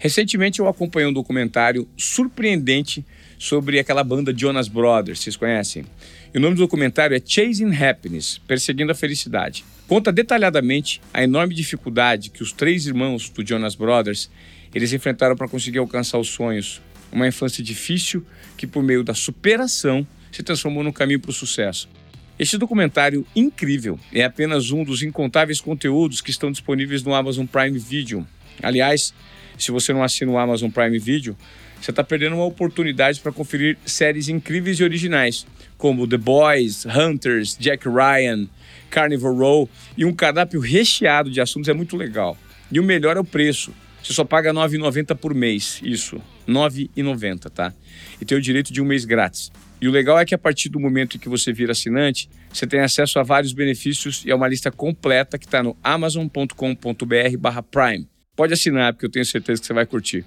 Recentemente eu acompanhei um documentário surpreendente sobre aquela banda Jonas Brothers, vocês conhecem? E o nome do documentário é Chasing Happiness, Perseguindo a Felicidade. Conta detalhadamente a enorme dificuldade que os três irmãos do Jonas Brothers eles enfrentaram para conseguir alcançar os sonhos. Uma infância difícil que por meio da superação se transformou num caminho para o sucesso. Este documentário incrível é apenas um dos incontáveis conteúdos que estão disponíveis no Amazon Prime Video. Aliás, se você não assina o Amazon Prime Video, você está perdendo uma oportunidade para conferir séries incríveis e originais, como The Boys, Hunters, Jack Ryan, Carnival Row e um cardápio recheado de assuntos é muito legal. E o melhor é o preço. Você só paga R$ 9,90 por mês, isso, R$ 9,90, tá? E tem o direito de um mês grátis. E o legal é que a partir do momento em que você vira assinante, você tem acesso a vários benefícios e a uma lista completa que está no amazon.com.br/prime. Pode assinar, porque eu tenho certeza que você vai curtir.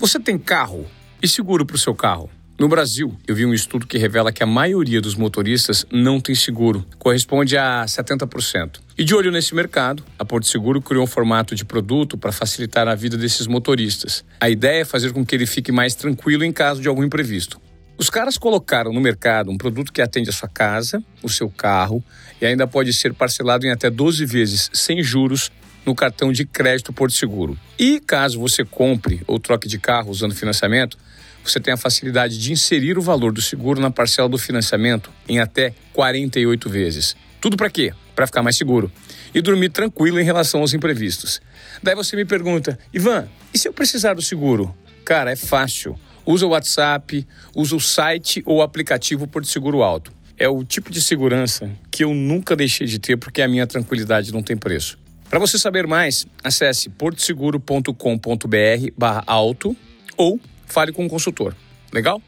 Você tem carro e seguro para o seu carro? No Brasil, eu vi um estudo que revela que a maioria dos motoristas não tem seguro, corresponde a 70%. E de olho nesse mercado, a Porto Seguro criou um formato de produto para facilitar a vida desses motoristas. A ideia é fazer com que ele fique mais tranquilo em caso de algum imprevisto. Os caras colocaram no mercado um produto que atende a sua casa, o seu carro e ainda pode ser parcelado em até 12 vezes sem juros no cartão de crédito Porto Seguro. E caso você compre ou troque de carro usando financiamento, você tem a facilidade de inserir o valor do seguro na parcela do financiamento em até 48 vezes. Tudo para quê? Para ficar mais seguro e dormir tranquilo em relação aos imprevistos. Daí você me pergunta, Ivan, e se eu precisar do seguro? Cara, é fácil. Usa o WhatsApp, usa o site ou o aplicativo Porto Seguro Alto. É o tipo de segurança que eu nunca deixei de ter porque a minha tranquilidade não tem preço. Para você saber mais, acesse portoseguro.com.br/alto ou fale com um consultor. Legal?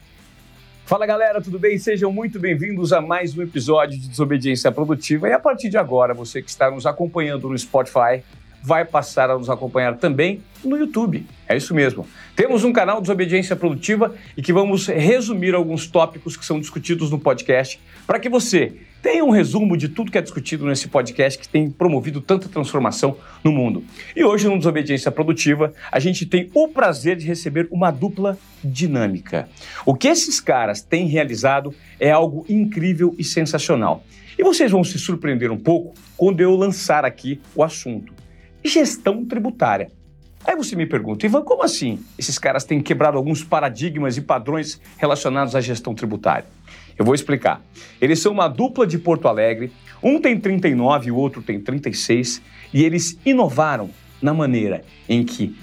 Fala galera, tudo bem? Sejam muito bem-vindos a mais um episódio de Desobediência Produtiva. E a partir de agora, você que está nos acompanhando no Spotify, vai passar a nos acompanhar também no YouTube. É isso mesmo. Temos um canal Desobediência Produtiva e que vamos resumir alguns tópicos que são discutidos no podcast para que você tenha um resumo de tudo que é discutido nesse podcast que tem promovido tanta transformação no mundo. E hoje no Desobediência Produtiva, a gente tem o prazer de receber uma dupla dinâmica. O que esses caras têm realizado é algo incrível e sensacional. E vocês vão se surpreender um pouco quando eu lançar aqui o assunto gestão tributária. Aí você me pergunta, Ivan, como assim esses caras têm quebrado alguns paradigmas e padrões relacionados à gestão tributária? Eu vou explicar. Eles são uma dupla de Porto Alegre, um tem 39 e o outro tem 36, e eles inovaram na maneira em que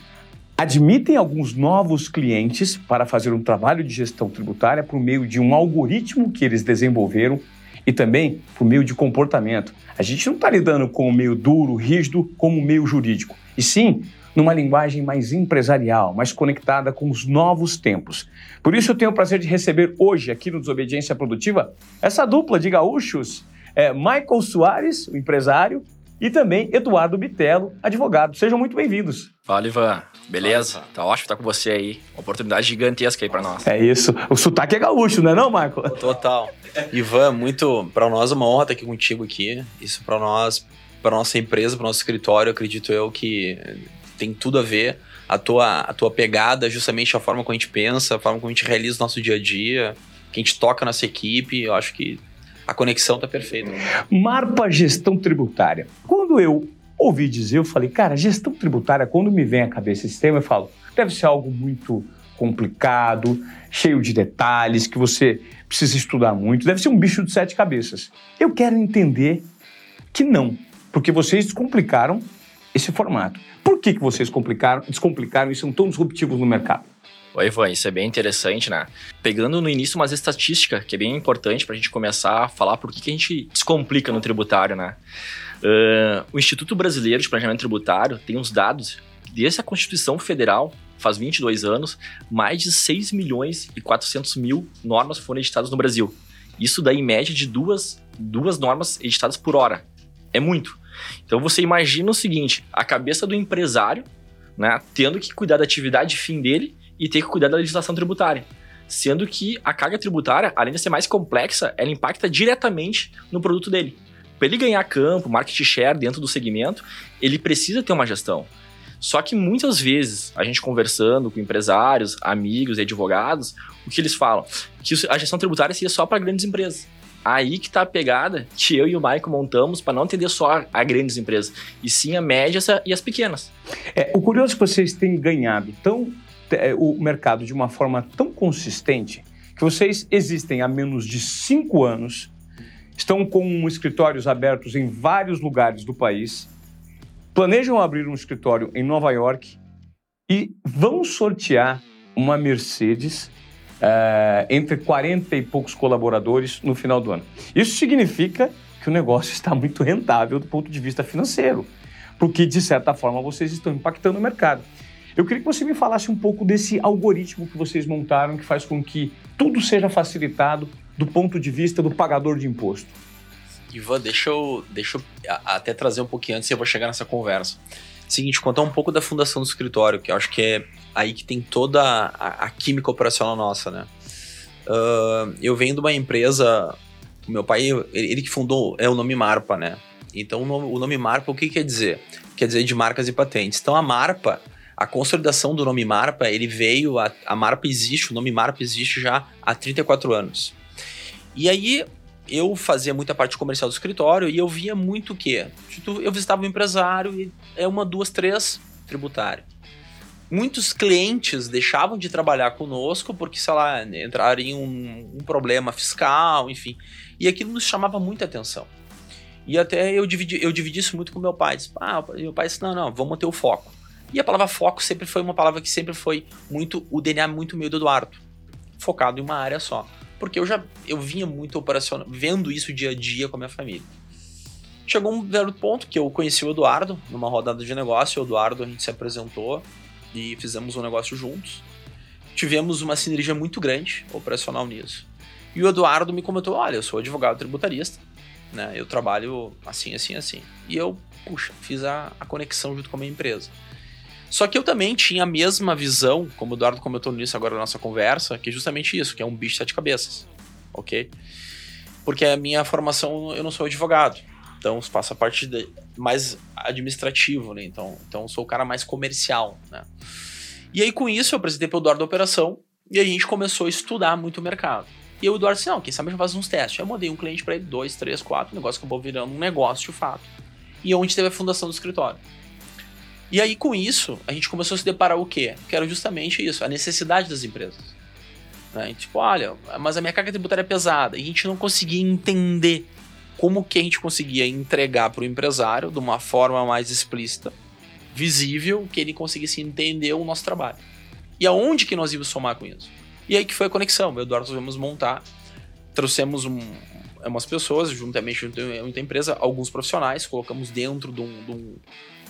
admitem alguns novos clientes para fazer um trabalho de gestão tributária por meio de um algoritmo que eles desenvolveram e também por meio de comportamento. A gente não está lidando com o meio duro, rígido, como o meio jurídico, e sim numa linguagem mais empresarial, mais conectada com os novos tempos. Por isso eu tenho o prazer de receber hoje aqui no Desobediência Produtiva essa dupla de gaúchos, é, Michael Soares, o empresário, e também Eduardo Bitelo, advogado. Sejam muito bem-vindos. Fala, Ivan. Beleza? Fala, Tá ótimo estar com você aí. Uma oportunidade gigantesca aí para nós. É isso. O sotaque é gaúcho, não é não, Michael? Total. Ivan, muito para nós uma honra estar aqui contigo aqui. Isso para nós, para nossa empresa, para nosso escritório, acredito eu que tem tudo a ver. A tua, a tua pegada, justamente a forma como a gente pensa, a forma como a gente realiza o nosso dia a dia, que a gente toca nossa equipe, eu acho que a conexão tá perfeita. Marpa Gestão Tributária. Quando eu ouvi dizer, eu falei, cara, gestão tributária, quando me vem à cabeça esse tema, eu falo, deve ser algo muito complicado, cheio de detalhes, que você precisa estudar muito, deve ser um bicho de sete cabeças. Eu quero entender que não, porque vocês descomplicaram esse formato. Por que, que vocês complicaram, descomplicaram e são tão disruptivos no mercado? Oi, Ivan, isso é bem interessante, né? Pegando no início umas estatísticas, que é bem importante para a gente começar a falar por que, que a gente descomplica no tributário, né? Uh, o Instituto Brasileiro de Planejamento Tributário tem uns dados, desde a Constituição Federal, faz 22 anos, mais de 6 milhões e 400 mil normas foram editadas no Brasil. Isso dá em média de duas, duas normas editadas por hora. É muito. Então você imagina o seguinte: a cabeça do empresário, né, tendo que cuidar da atividade fim dele e ter que cuidar da legislação tributária. Sendo que a carga tributária, além de ser mais complexa, ela impacta diretamente no produto dele. Para ele ganhar campo, market share dentro do segmento, ele precisa ter uma gestão. Só que muitas vezes, a gente conversando com empresários, amigos e advogados, o que eles falam? Que a gestão tributária seria só para grandes empresas. Aí que tá a pegada que eu e o Maicon montamos para não atender só a grandes empresas, e sim a médias e as pequenas. É, o curioso é que vocês têm ganhado tão, é, o mercado de uma forma tão consistente que vocês existem há menos de cinco anos, estão com escritórios abertos em vários lugares do país, planejam abrir um escritório em Nova York e vão sortear uma Mercedes uh, entre 40 e poucos colaboradores no final do ano. Isso significa que o negócio está muito rentável do ponto de vista financeiro, porque, de certa forma, vocês estão impactando o mercado. Eu queria que você me falasse um pouco desse algoritmo que vocês montaram que faz com que tudo seja facilitado do ponto de vista do pagador de imposto. Ivan, deixa eu, deixa eu até trazer um pouquinho antes eu vou chegar nessa conversa. Seguinte, contar um pouco da fundação do escritório, que eu acho que é aí que tem toda a, a química operacional nossa, né? Uh, eu venho de uma empresa, meu pai, ele, ele, que fundou, é o nome Marpa, né? Então o nome, o nome Marpa, o que quer dizer? Quer dizer de marcas e patentes. Então a Marpa, a consolidação do nome Marpa, ele veio, a, a Marpa existe, o nome Marpa existe já há 34 anos. E aí eu fazia muita parte comercial do escritório e eu via muito o quê? Eu visitava um empresário e é uma, duas, três, tributário. Muitos clientes deixavam de trabalhar conosco porque, sei lá, entraram em um, um problema fiscal, enfim. E aquilo nos chamava muita atenção. E até eu dividi, eu dividi isso muito com meu pai. Disse, ah, meu pai disse, não, não, vamos manter o foco. E a palavra foco sempre foi uma palavra que sempre foi muito, o DNA muito meio do Eduardo. Focado em uma área só porque eu já eu vinha muito operacional, vendo isso dia a dia com a minha família. Chegou um belo ponto que eu conheci o Eduardo numa rodada de negócio. O Eduardo a gente se apresentou e fizemos um negócio juntos. Tivemos uma sinergia muito grande operacional nisso. E o Eduardo me comentou: Olha, eu sou advogado tributarista, né? Eu trabalho assim, assim, assim. E eu, puxa, fiz a, a conexão junto com a minha empresa. Só que eu também tinha a mesma visão, como o Eduardo comentou nisso agora na nossa conversa, que é justamente isso, que é um bicho de sete cabeças, ok? Porque a minha formação, eu não sou advogado, então faço a parte de, mais administrativo, né? Então, então sou o cara mais comercial, né? E aí com isso eu apresentei para o Eduardo a operação e a gente começou a estudar muito o mercado. E o Eduardo disse, não, quem sabe a gente faz uns testes. Eu mandei um cliente para ele, dois, três, quatro, o negócio acabou virando um negócio de fato. E onde teve a fundação do escritório. E aí, com isso, a gente começou a se deparar o quê? Que era justamente isso, a necessidade das empresas. Né? Tipo, olha, mas a minha carga tributária é pesada. E a gente não conseguia entender como que a gente conseguia entregar para o empresário de uma forma mais explícita, visível, que ele conseguisse entender o nosso trabalho. E aonde que nós íamos somar com isso? E aí que foi a conexão. O Eduardo resolvemos montar, trouxemos um, umas pessoas, juntamente com muita empresa, alguns profissionais, colocamos dentro de um, de um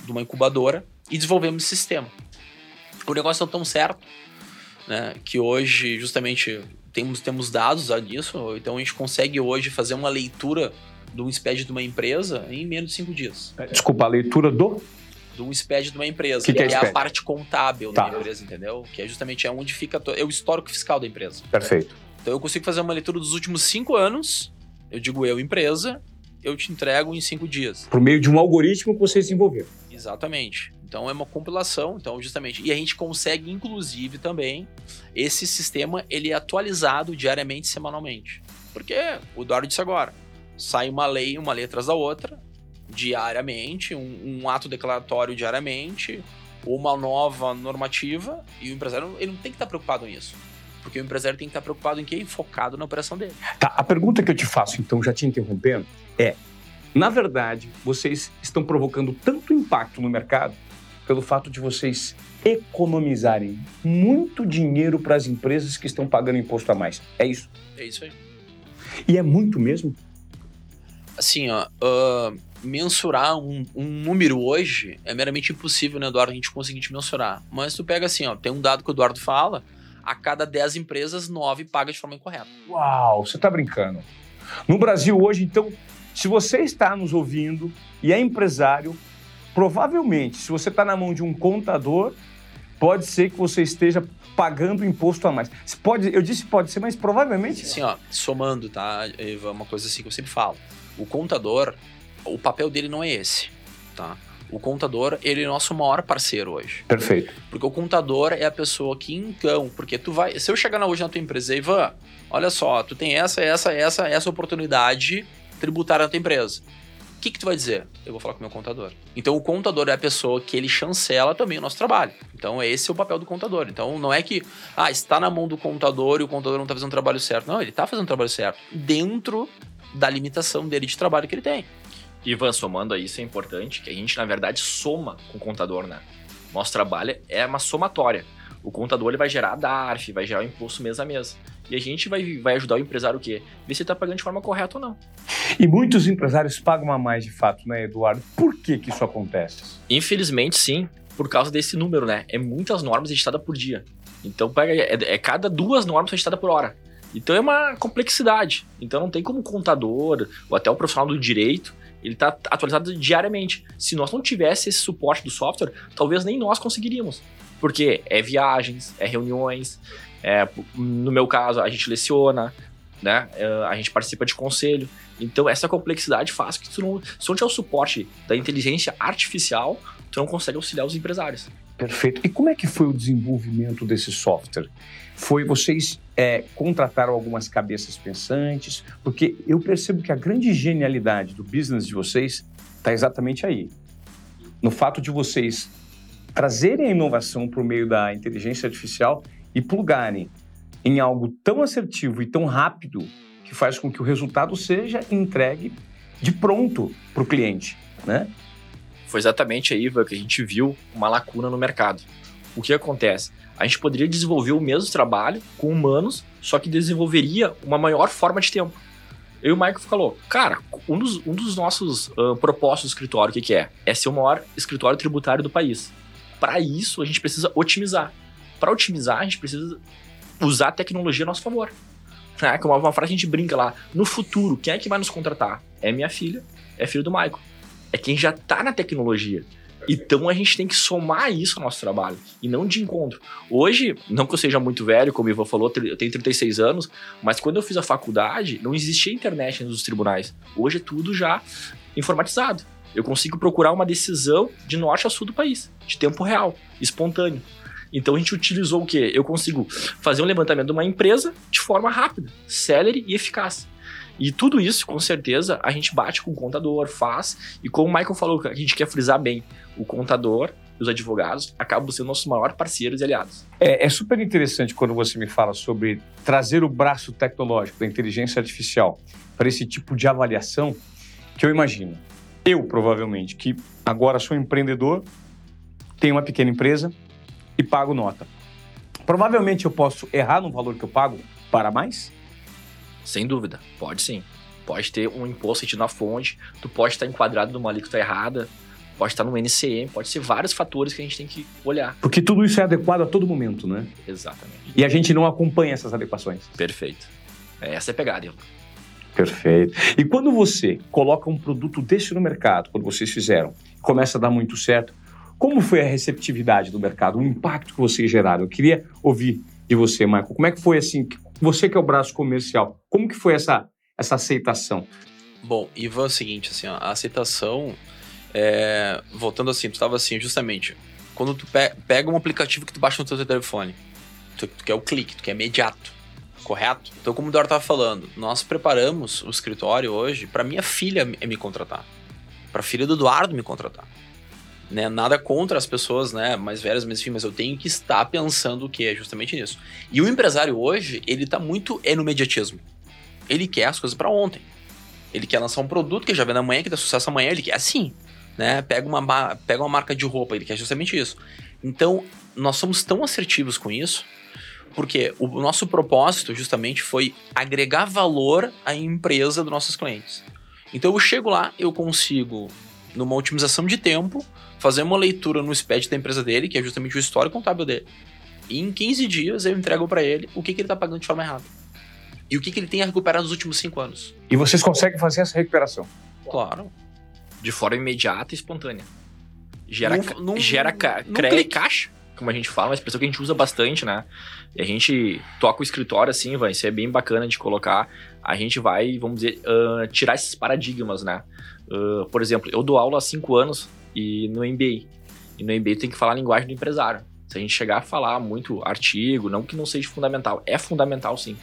de uma incubadora e desenvolvemos esse sistema. O negócio não tão certo, né, que hoje justamente temos, temos dados disso, então a gente consegue hoje fazer uma leitura um SPED de uma empresa em menos de cinco dias. É, desculpa, a leitura do? Um SPED de uma empresa, que, que é, é a parte contábil tá. da empresa, entendeu? Que é justamente onde fica é o histórico fiscal da empresa. Perfeito. Então eu consigo fazer uma leitura dos últimos cinco anos, eu digo eu, empresa, eu te entrego em cinco dias. Por meio de um algoritmo que vocês desenvolveram. Exatamente. Então é uma compilação, então justamente, e a gente consegue inclusive também esse sistema ele é atualizado diariamente, semanalmente. Porque o Eduardo disse agora, sai uma lei, uma lei atrás da outra, diariamente, um, um ato declaratório diariamente, uma nova normativa, e o empresário ele não tem que estar preocupado nisso. Porque o empresário tem que estar preocupado em quê? Focado na operação dele. Tá, a pergunta que eu te faço, então, já te interrompendo, é: na verdade, vocês estão provocando tanto impacto no mercado pelo fato de vocês economizarem muito dinheiro para as empresas que estão pagando imposto a mais. É isso? É isso aí. E é muito mesmo? Assim, ó, uh, mensurar um, um, número hoje é meramente impossível, né, Eduardo, a gente conseguir te mensurar. Mas tu pega assim, ó, tem um dado que o Eduardo fala, a cada 10 empresas, 9 paga de forma incorreta. Uau, você está brincando. No Brasil hoje, então, se você está nos ouvindo e é empresário, provavelmente, se você está na mão de um contador, pode ser que você esteja pagando imposto a mais. Pode, eu disse pode ser, mas provavelmente. Sim, ó, somando, tá, Eva, uma coisa assim que eu sempre falo. O contador, o papel dele não é esse, tá? O contador, ele é nosso maior parceiro hoje. Perfeito. Porque o contador é a pessoa que, então, porque tu vai. Se eu chegar hoje na tua empresa, Ivan, olha só, tu tem essa, essa, essa, essa oportunidade tributária na tua empresa. O que, que tu vai dizer? Eu vou falar com o meu contador. Então, o contador é a pessoa que ele chancela também o nosso trabalho. Então, esse é o papel do contador. Então, não é que, ah, está na mão do contador e o contador não está fazendo o trabalho certo. Não, ele está fazendo o trabalho certo. Dentro da limitação dele de trabalho que ele tem. Ivan, somando a isso, é importante que a gente, na verdade, soma com o contador, né? Nosso trabalho é uma somatória. O contador ele vai gerar a DARF, vai gerar o imposto mês a mês. E a gente vai, vai ajudar o empresário o quê? Ver se ele está pagando de forma correta ou não. E muitos empresários pagam a mais de fato, né, Eduardo? Por que, que isso acontece? Infelizmente, sim, por causa desse número, né? É muitas normas editadas por dia. Então, pega, é, é cada duas normas editadas por hora. Então é uma complexidade. Então não tem como o contador ou até o profissional do direito ele está atualizado diariamente. Se nós não tivéssemos esse suporte do software, talvez nem nós conseguiríamos. Porque é viagens, é reuniões, é, no meu caso, a gente leciona, né? É, a gente participa de conselho. Então, essa complexidade faz que tu não, se não tiver o suporte da inteligência artificial, tu não consegue auxiliar os empresários. Perfeito. E como é que foi o desenvolvimento desse software? Foi vocês é, contrataram algumas cabeças pensantes? Porque eu percebo que a grande genialidade do business de vocês está exatamente aí. No fato de vocês trazerem a inovação por meio da inteligência artificial e plugarem em algo tão assertivo e tão rápido que faz com que o resultado seja entregue de pronto para o cliente, né? Foi exatamente aí que a gente viu uma lacuna no mercado. O que acontece? A gente poderia desenvolver o mesmo trabalho com humanos, só que desenvolveria uma maior forma de tempo. Eu e o Michael falou, cara, um dos, um dos nossos uh, propósitos do escritório, o que, que é? É ser o maior escritório tributário do país. Para isso, a gente precisa otimizar. Para otimizar, a gente precisa usar a tecnologia a nosso favor. É, como uma frase que a gente brinca lá. No futuro, quem é que vai nos contratar? É minha filha, é filho do Michael. É quem já está na tecnologia. Então a gente tem que somar isso ao nosso trabalho e não de encontro. Hoje, não que eu seja muito velho, como o Ivan falou, eu tenho 36 anos, mas quando eu fiz a faculdade, não existia internet nos tribunais. Hoje é tudo já informatizado. Eu consigo procurar uma decisão de norte a sul do país, de tempo real, espontâneo. Então a gente utilizou o quê? Eu consigo fazer um levantamento de uma empresa de forma rápida, célere e eficaz. E tudo isso, com certeza, a gente bate com o contador, faz. E como o Michael falou, a gente quer frisar bem, o contador e os advogados acabam sendo nossos maiores parceiros e aliados. É, é, super interessante quando você me fala sobre trazer o braço tecnológico da inteligência artificial para esse tipo de avaliação, que eu imagino. Eu, provavelmente, que agora sou empreendedor, tenho uma pequena empresa e pago nota. Provavelmente eu posso errar no valor que eu pago para mais? Sem dúvida, pode sim. Pode ter um imposto na fonte, tu pode estar enquadrado numa alíquota errada, pode estar no NCM, pode ser vários fatores que a gente tem que olhar. Porque tudo isso é adequado a todo momento, né? Exatamente. E a gente não acompanha essas adequações. Perfeito. É, essa é a pegada, Perfeito. E quando você coloca um produto desse no mercado, quando vocês fizeram, começa a dar muito certo, como foi a receptividade do mercado, o impacto que vocês geraram? Eu queria ouvir de você, Michael. Como é que foi assim? Você que é o braço comercial, como que foi essa, essa aceitação? Bom, Ivan, é o seguinte, assim, a aceitação, é, voltando assim, tu estava assim, justamente, quando tu pe pega um aplicativo que tu baixa no teu telefone, tu, tu quer o clique, tu quer imediato, correto? Então, como o Dora estava falando, nós preparamos o escritório hoje para minha filha me contratar, para a filha do Eduardo me contratar. Né, nada contra as pessoas né, mais velhas, mas enfim, mas eu tenho que estar pensando o que é justamente nisso. E o empresário hoje, ele está muito é no mediatismo. Ele quer as coisas para ontem. Ele quer lançar um produto que já vem amanhã, que dá sucesso amanhã, ele quer assim. Né? Pega, uma, pega uma marca de roupa, ele quer justamente isso. Então, nós somos tão assertivos com isso, porque o nosso propósito justamente foi agregar valor à empresa dos nossos clientes. Então eu chego lá, eu consigo, numa otimização de tempo, fazer uma leitura no SPED da empresa dele, que é justamente o histórico contábil dele. E em 15 dias eu entrego para ele o que, que ele está pagando de forma errada. E o que, que ele tem a recuperar nos últimos 5 anos. E vocês conseguem fazer essa recuperação? Claro. De forma imediata e espontânea. Gera, num, num, gera ca crédito caixa, como a gente fala, uma expressão que a gente usa bastante, né? E a gente toca o escritório assim, vai, isso é bem bacana de colocar. A gente vai, vamos dizer, uh, tirar esses paradigmas, né? Uh, por exemplo, eu dou aula há 5 anos e no MBA. E no MBA tem que falar a linguagem do empresário. Se a gente chegar a falar muito artigo, não que não seja fundamental, é fundamental sim.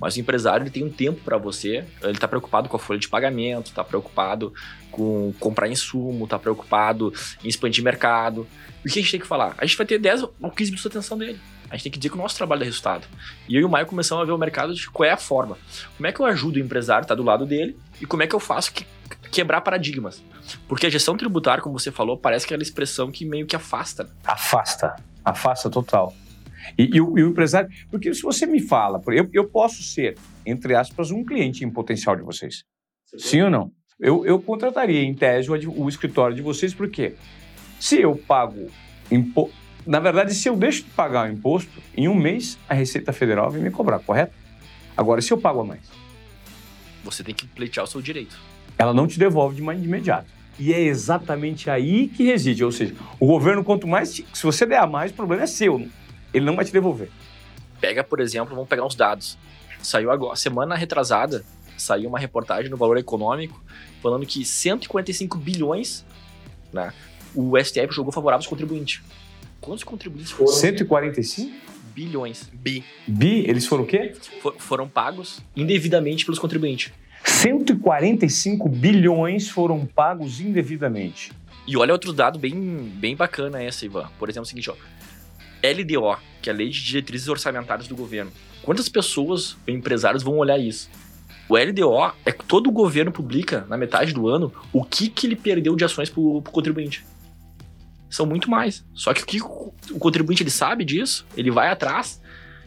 Mas o empresário ele tem um tempo para você, ele está preocupado com a folha de pagamento, está preocupado com comprar insumo, está preocupado em expandir mercado. E o que a gente tem que falar? A gente vai ter 10 ou 15 minutos de atenção dele. A gente tem que dizer que o nosso trabalho dá resultado. E eu e o Maio começamos a ver o mercado de qual é a forma. Como é que eu ajudo o empresário tá do lado dele e como é que eu faço que, quebrar paradigmas. Porque a gestão tributária, como você falou, parece que é aquela expressão que meio que afasta. Afasta. Afasta total. E, e, o, e o, empresário. Porque se você me fala, eu, eu posso ser, entre aspas, um cliente em potencial de vocês. Sim ou não? Eu, eu contrataria, em tese, o, o escritório de vocês, porque se eu pago imposto. Na verdade, se eu deixo de pagar o imposto, em um mês a Receita Federal vem me cobrar, correto? Agora, se eu pago a mais. Você tem que pleitear o seu direito. Ela não te devolve de imediato. E é exatamente aí que reside. Ou seja, o governo, quanto mais. Se você der a mais, o problema é seu. Ele não vai te devolver. Pega, por exemplo, vamos pegar uns dados. Saiu agora, semana retrasada, saiu uma reportagem no Valor Econômico falando que 145 bilhões, né, o STF jogou favorável aos contribuintes. Quantos contribuintes foram? 145? Bilhões. Bi. Bi? Eles foram o quê? For, foram pagos indevidamente pelos contribuintes. 145 bilhões foram pagos indevidamente. E olha outro dado bem, bem bacana essa, Ivan. Por exemplo, é o seguinte, ó. LDO, que é a Lei de Diretrizes Orçamentárias do Governo. Quantas pessoas, empresários, vão olhar isso? O LDO é que todo o governo publica, na metade do ano, o que, que ele perdeu de ações para o contribuinte. São muito mais. Só que o que o contribuinte ele sabe disso, ele vai atrás.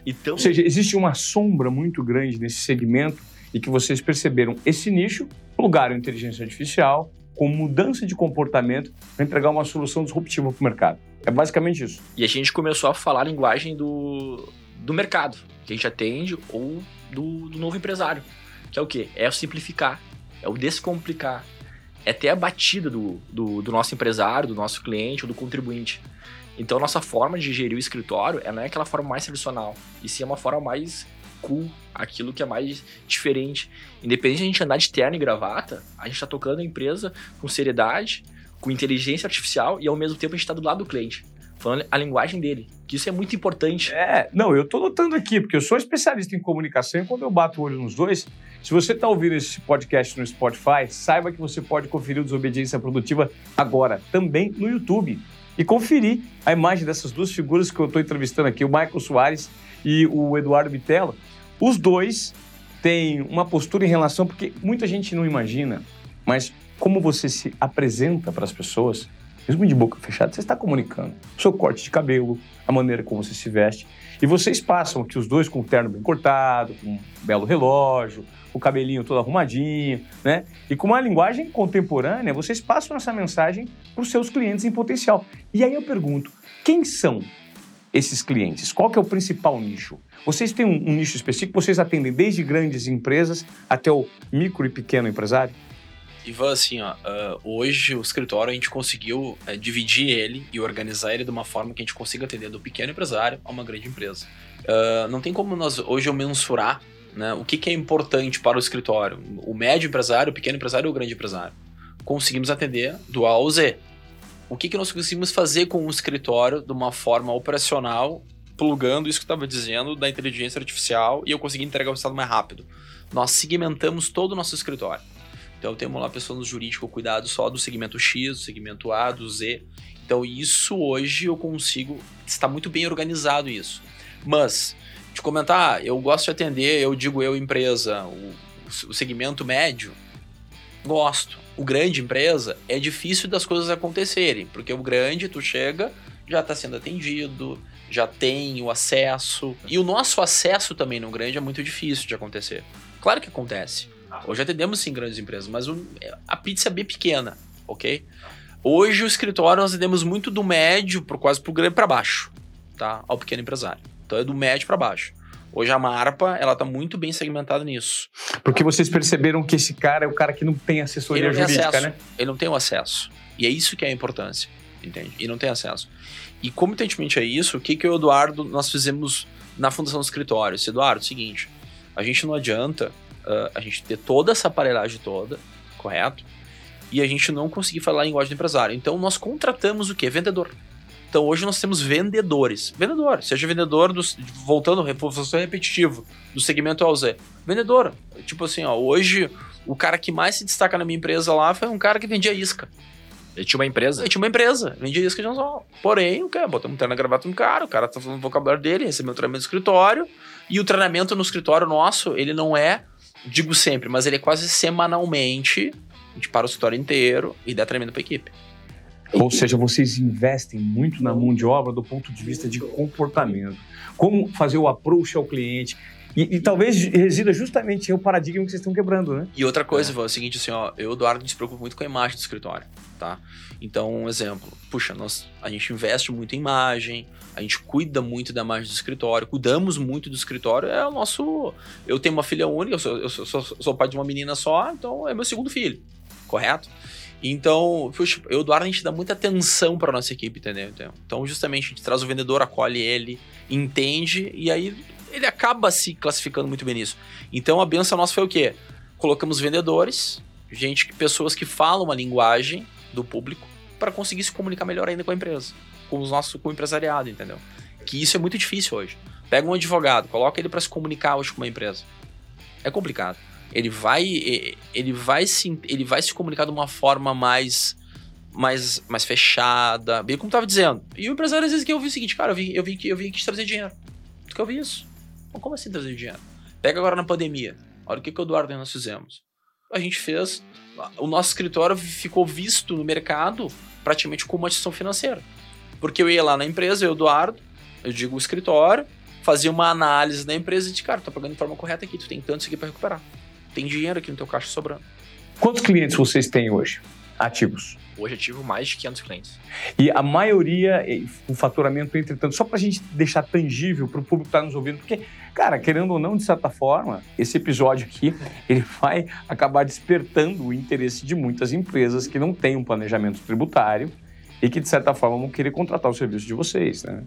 Então... Ou seja, existe uma sombra muito grande nesse segmento e que vocês perceberam esse nicho, plugaram inteligência artificial com mudança de comportamento para entregar uma solução disruptiva para o mercado. É basicamente isso. E a gente começou a falar a linguagem do, do mercado, que a gente atende, ou do, do novo empresário, que é o quê? É o simplificar, é o descomplicar, é ter a batida do, do, do nosso empresário, do nosso cliente ou do contribuinte. Então, nossa forma de gerir o escritório ela não é aquela forma mais tradicional, e sim é uma forma mais cool, aquilo que é mais diferente. Independente de a gente andar de terno e gravata, a gente está tocando a empresa com seriedade, com inteligência artificial e ao mesmo tempo a gente está do lado do cliente. Falando a linguagem dele, que isso é muito importante. É, não, eu estou notando aqui, porque eu sou especialista em comunicação e quando eu bato o olho nos dois, se você está ouvindo esse podcast no Spotify, saiba que você pode conferir o Desobediência Produtiva agora, também no YouTube. E conferir a imagem dessas duas figuras que eu estou entrevistando aqui, o Michael Soares e o Eduardo Bitelo. Os dois têm uma postura em relação, porque muita gente não imagina, mas como você se apresenta para as pessoas, mesmo de boca fechada, você está comunicando. O seu corte de cabelo, a maneira como você se veste. E vocês passam aqui os dois com o terno bem cortado, com um belo relógio, o cabelinho todo arrumadinho, né? E com uma linguagem contemporânea, vocês passam essa mensagem para os seus clientes em potencial. E aí eu pergunto, quem são esses clientes? Qual que é o principal nicho? Vocês têm um, um nicho específico? Vocês atendem desde grandes empresas até o micro e pequeno empresário? Ivan, assim, ó, uh, hoje o escritório a gente conseguiu uh, dividir ele e organizar ele de uma forma que a gente consiga atender do pequeno empresário a uma grande empresa. Uh, não tem como nós hoje eu mensurar né, o que, que, é importante para o escritório, o médio empresário, o pequeno empresário ou o grande empresário. Conseguimos atender do A ao Z. O que, que nós conseguimos fazer com o escritório de uma forma operacional, plugando isso que estava dizendo da inteligência artificial e eu consegui entregar o resultado mais rápido. Nós segmentamos todo o nosso escritório. Então temos lá pessoas no jurídico cuidado só do segmento X, do segmento A, do Z. Então isso hoje eu consigo, está muito bem organizado isso. Mas, de comentar, eu gosto de atender, eu digo eu empresa, o, o segmento médio, gosto. O grande empresa é difícil das coisas acontecerem, porque o grande tu chega, já está sendo atendido, já tem o acesso. E o nosso acesso também no grande é muito difícil de acontecer. Claro que acontece. Hoje atendemos sim grandes empresas, mas a pizza é bem pequena, ok? Hoje o escritório nós atendemos muito do médio quase pro grande para baixo, tá? Ao pequeno empresário. Então é do médio para baixo. Hoje a Marpa, ela tá muito bem segmentada nisso. Porque vocês perceberam que esse cara é o cara que não tem assessoria não jurídica, acesso. né? Ele não tem o acesso. E é isso que é a importância, entende? E não tem acesso. E competentemente a isso, o que que o Eduardo nós fizemos na fundação do escritório? Esse Eduardo, é o seguinte, a gente não adianta uh, a gente ter toda essa aparelhagem toda, correto? e a gente não conseguir falar a linguagem do empresário. Então nós contratamos o quê? Vendedor. Então hoje nós temos vendedores. Vendedor, seja vendedor dos. Voltando, reforço repetitivo, do segmento AUZ. Vendedor. Tipo assim, ó, hoje o cara que mais se destaca na minha empresa lá foi um cara que vendia isca. Ele tinha uma empresa? Ele tinha uma empresa, vendia isca de anzol. Porém, o cara, botamos um terno gravata no cara, o cara tá falando o vocabulário dele, recebeu um treinamento no escritório. E o treinamento no escritório nosso, ele não é, digo sempre, mas ele é quase semanalmente. A gente para o escritório inteiro e dá treinamento pra equipe. Ou seja, vocês investem muito na mão de obra do ponto de vista de comportamento. Como fazer o approach ao cliente. E, e talvez resida justamente em o paradigma que vocês estão quebrando, né? E outra coisa, é. é o seguinte, assim, ó, eu, Eduardo, se preocupo muito com a imagem do escritório, tá? Então, um exemplo, puxa, nós, a gente investe muito em imagem, a gente cuida muito da imagem do escritório, cuidamos muito do escritório, é o nosso... Eu tenho uma filha única, eu sou, eu sou, sou, sou pai de uma menina só, então é meu segundo filho, correto? Então, eu, Eduardo, a gente dá muita atenção para nossa equipe, entendeu? Então, justamente, a gente traz o vendedor, acolhe ele, entende, e aí ele acaba se classificando muito bem nisso. Então, a benção nossa foi o quê? Colocamos vendedores, gente, pessoas que falam a linguagem do público, para conseguir se comunicar melhor ainda com a empresa, com, os nossos, com o empresariado, entendeu? Que isso é muito difícil hoje. Pega um advogado, coloca ele para se comunicar hoje com uma empresa. É complicado ele vai ele vai se ele vai se comunicar de uma forma mais mais, mais fechada, bem como tava dizendo. E o empresário às vezes que eu vi o seguinte, cara, eu vim, eu vim, eu vim aqui trazer dinheiro. Tu quer ouvir isso? como assim trazer dinheiro? Pega agora na pandemia. Olha o que, que o Eduardo e nós fizemos. A gente fez. O nosso escritório ficou visto no mercado praticamente como uma instituição financeira. Porque eu ia lá na empresa, eu, Eduardo, eu digo o escritório, fazia uma análise da empresa e disse, cara, tá pagando de forma correta aqui, tu tem tanto isso aqui para recuperar tem dinheiro aqui no teu caixa sobrando. Quantos clientes vocês têm hoje ativos? Hoje ativo mais de 500 clientes. E a maioria, o faturamento, entretanto, só para a gente deixar tangível para o público estar tá nos ouvindo, porque, cara, querendo ou não, de certa forma, esse episódio aqui, ele vai acabar despertando o interesse de muitas empresas que não têm um planejamento tributário e que, de certa forma, vão querer contratar o serviço de vocês, né?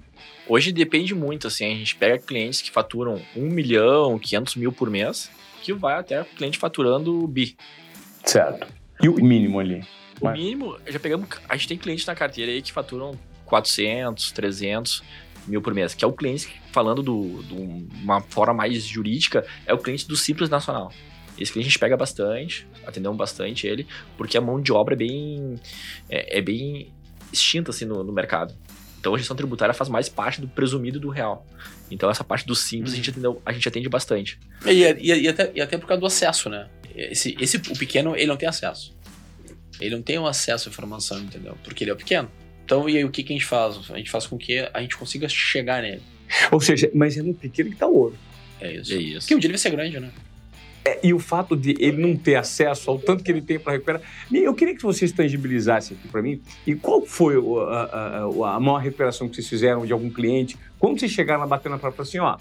Hoje depende muito, assim, a gente pega clientes que faturam 1 milhão, 500 mil por mês, que vai até o cliente faturando bi. Certo. E o mínimo ali? O Mas... mínimo, já pegamos. A gente tem clientes na carteira aí que faturam 400, 300 mil por mês, que é o cliente, falando de uma forma mais jurídica, é o cliente do Simples Nacional. Esse cliente a gente pega bastante, atendemos bastante ele, porque a mão de obra é bem, é, é bem extinta assim no, no mercado. Então a gestão tributária faz mais parte do presumido do real. Então essa parte do simples a, gente atende, a gente atende bastante. E, e, e, até, e até por causa do acesso, né? Esse, esse, o pequeno, ele não tem acesso. Ele não tem um acesso à informação, entendeu? Porque ele é o pequeno. Então, e aí o que, que a gente faz? A gente faz com que a gente consiga chegar nele. Ou seja, mas é no pequeno que tá o ouro. É isso. É isso. Porque um dia ele vai ser grande, né? É, e o fato de ele não ter acesso ao tanto que ele tem para recuperar. Eu queria que vocês tangibilizassem aqui para mim. E qual foi a, a, a, maior recuperação que vocês fizeram de algum cliente? Quando vocês chegaram lá batendo na porta assim, ó,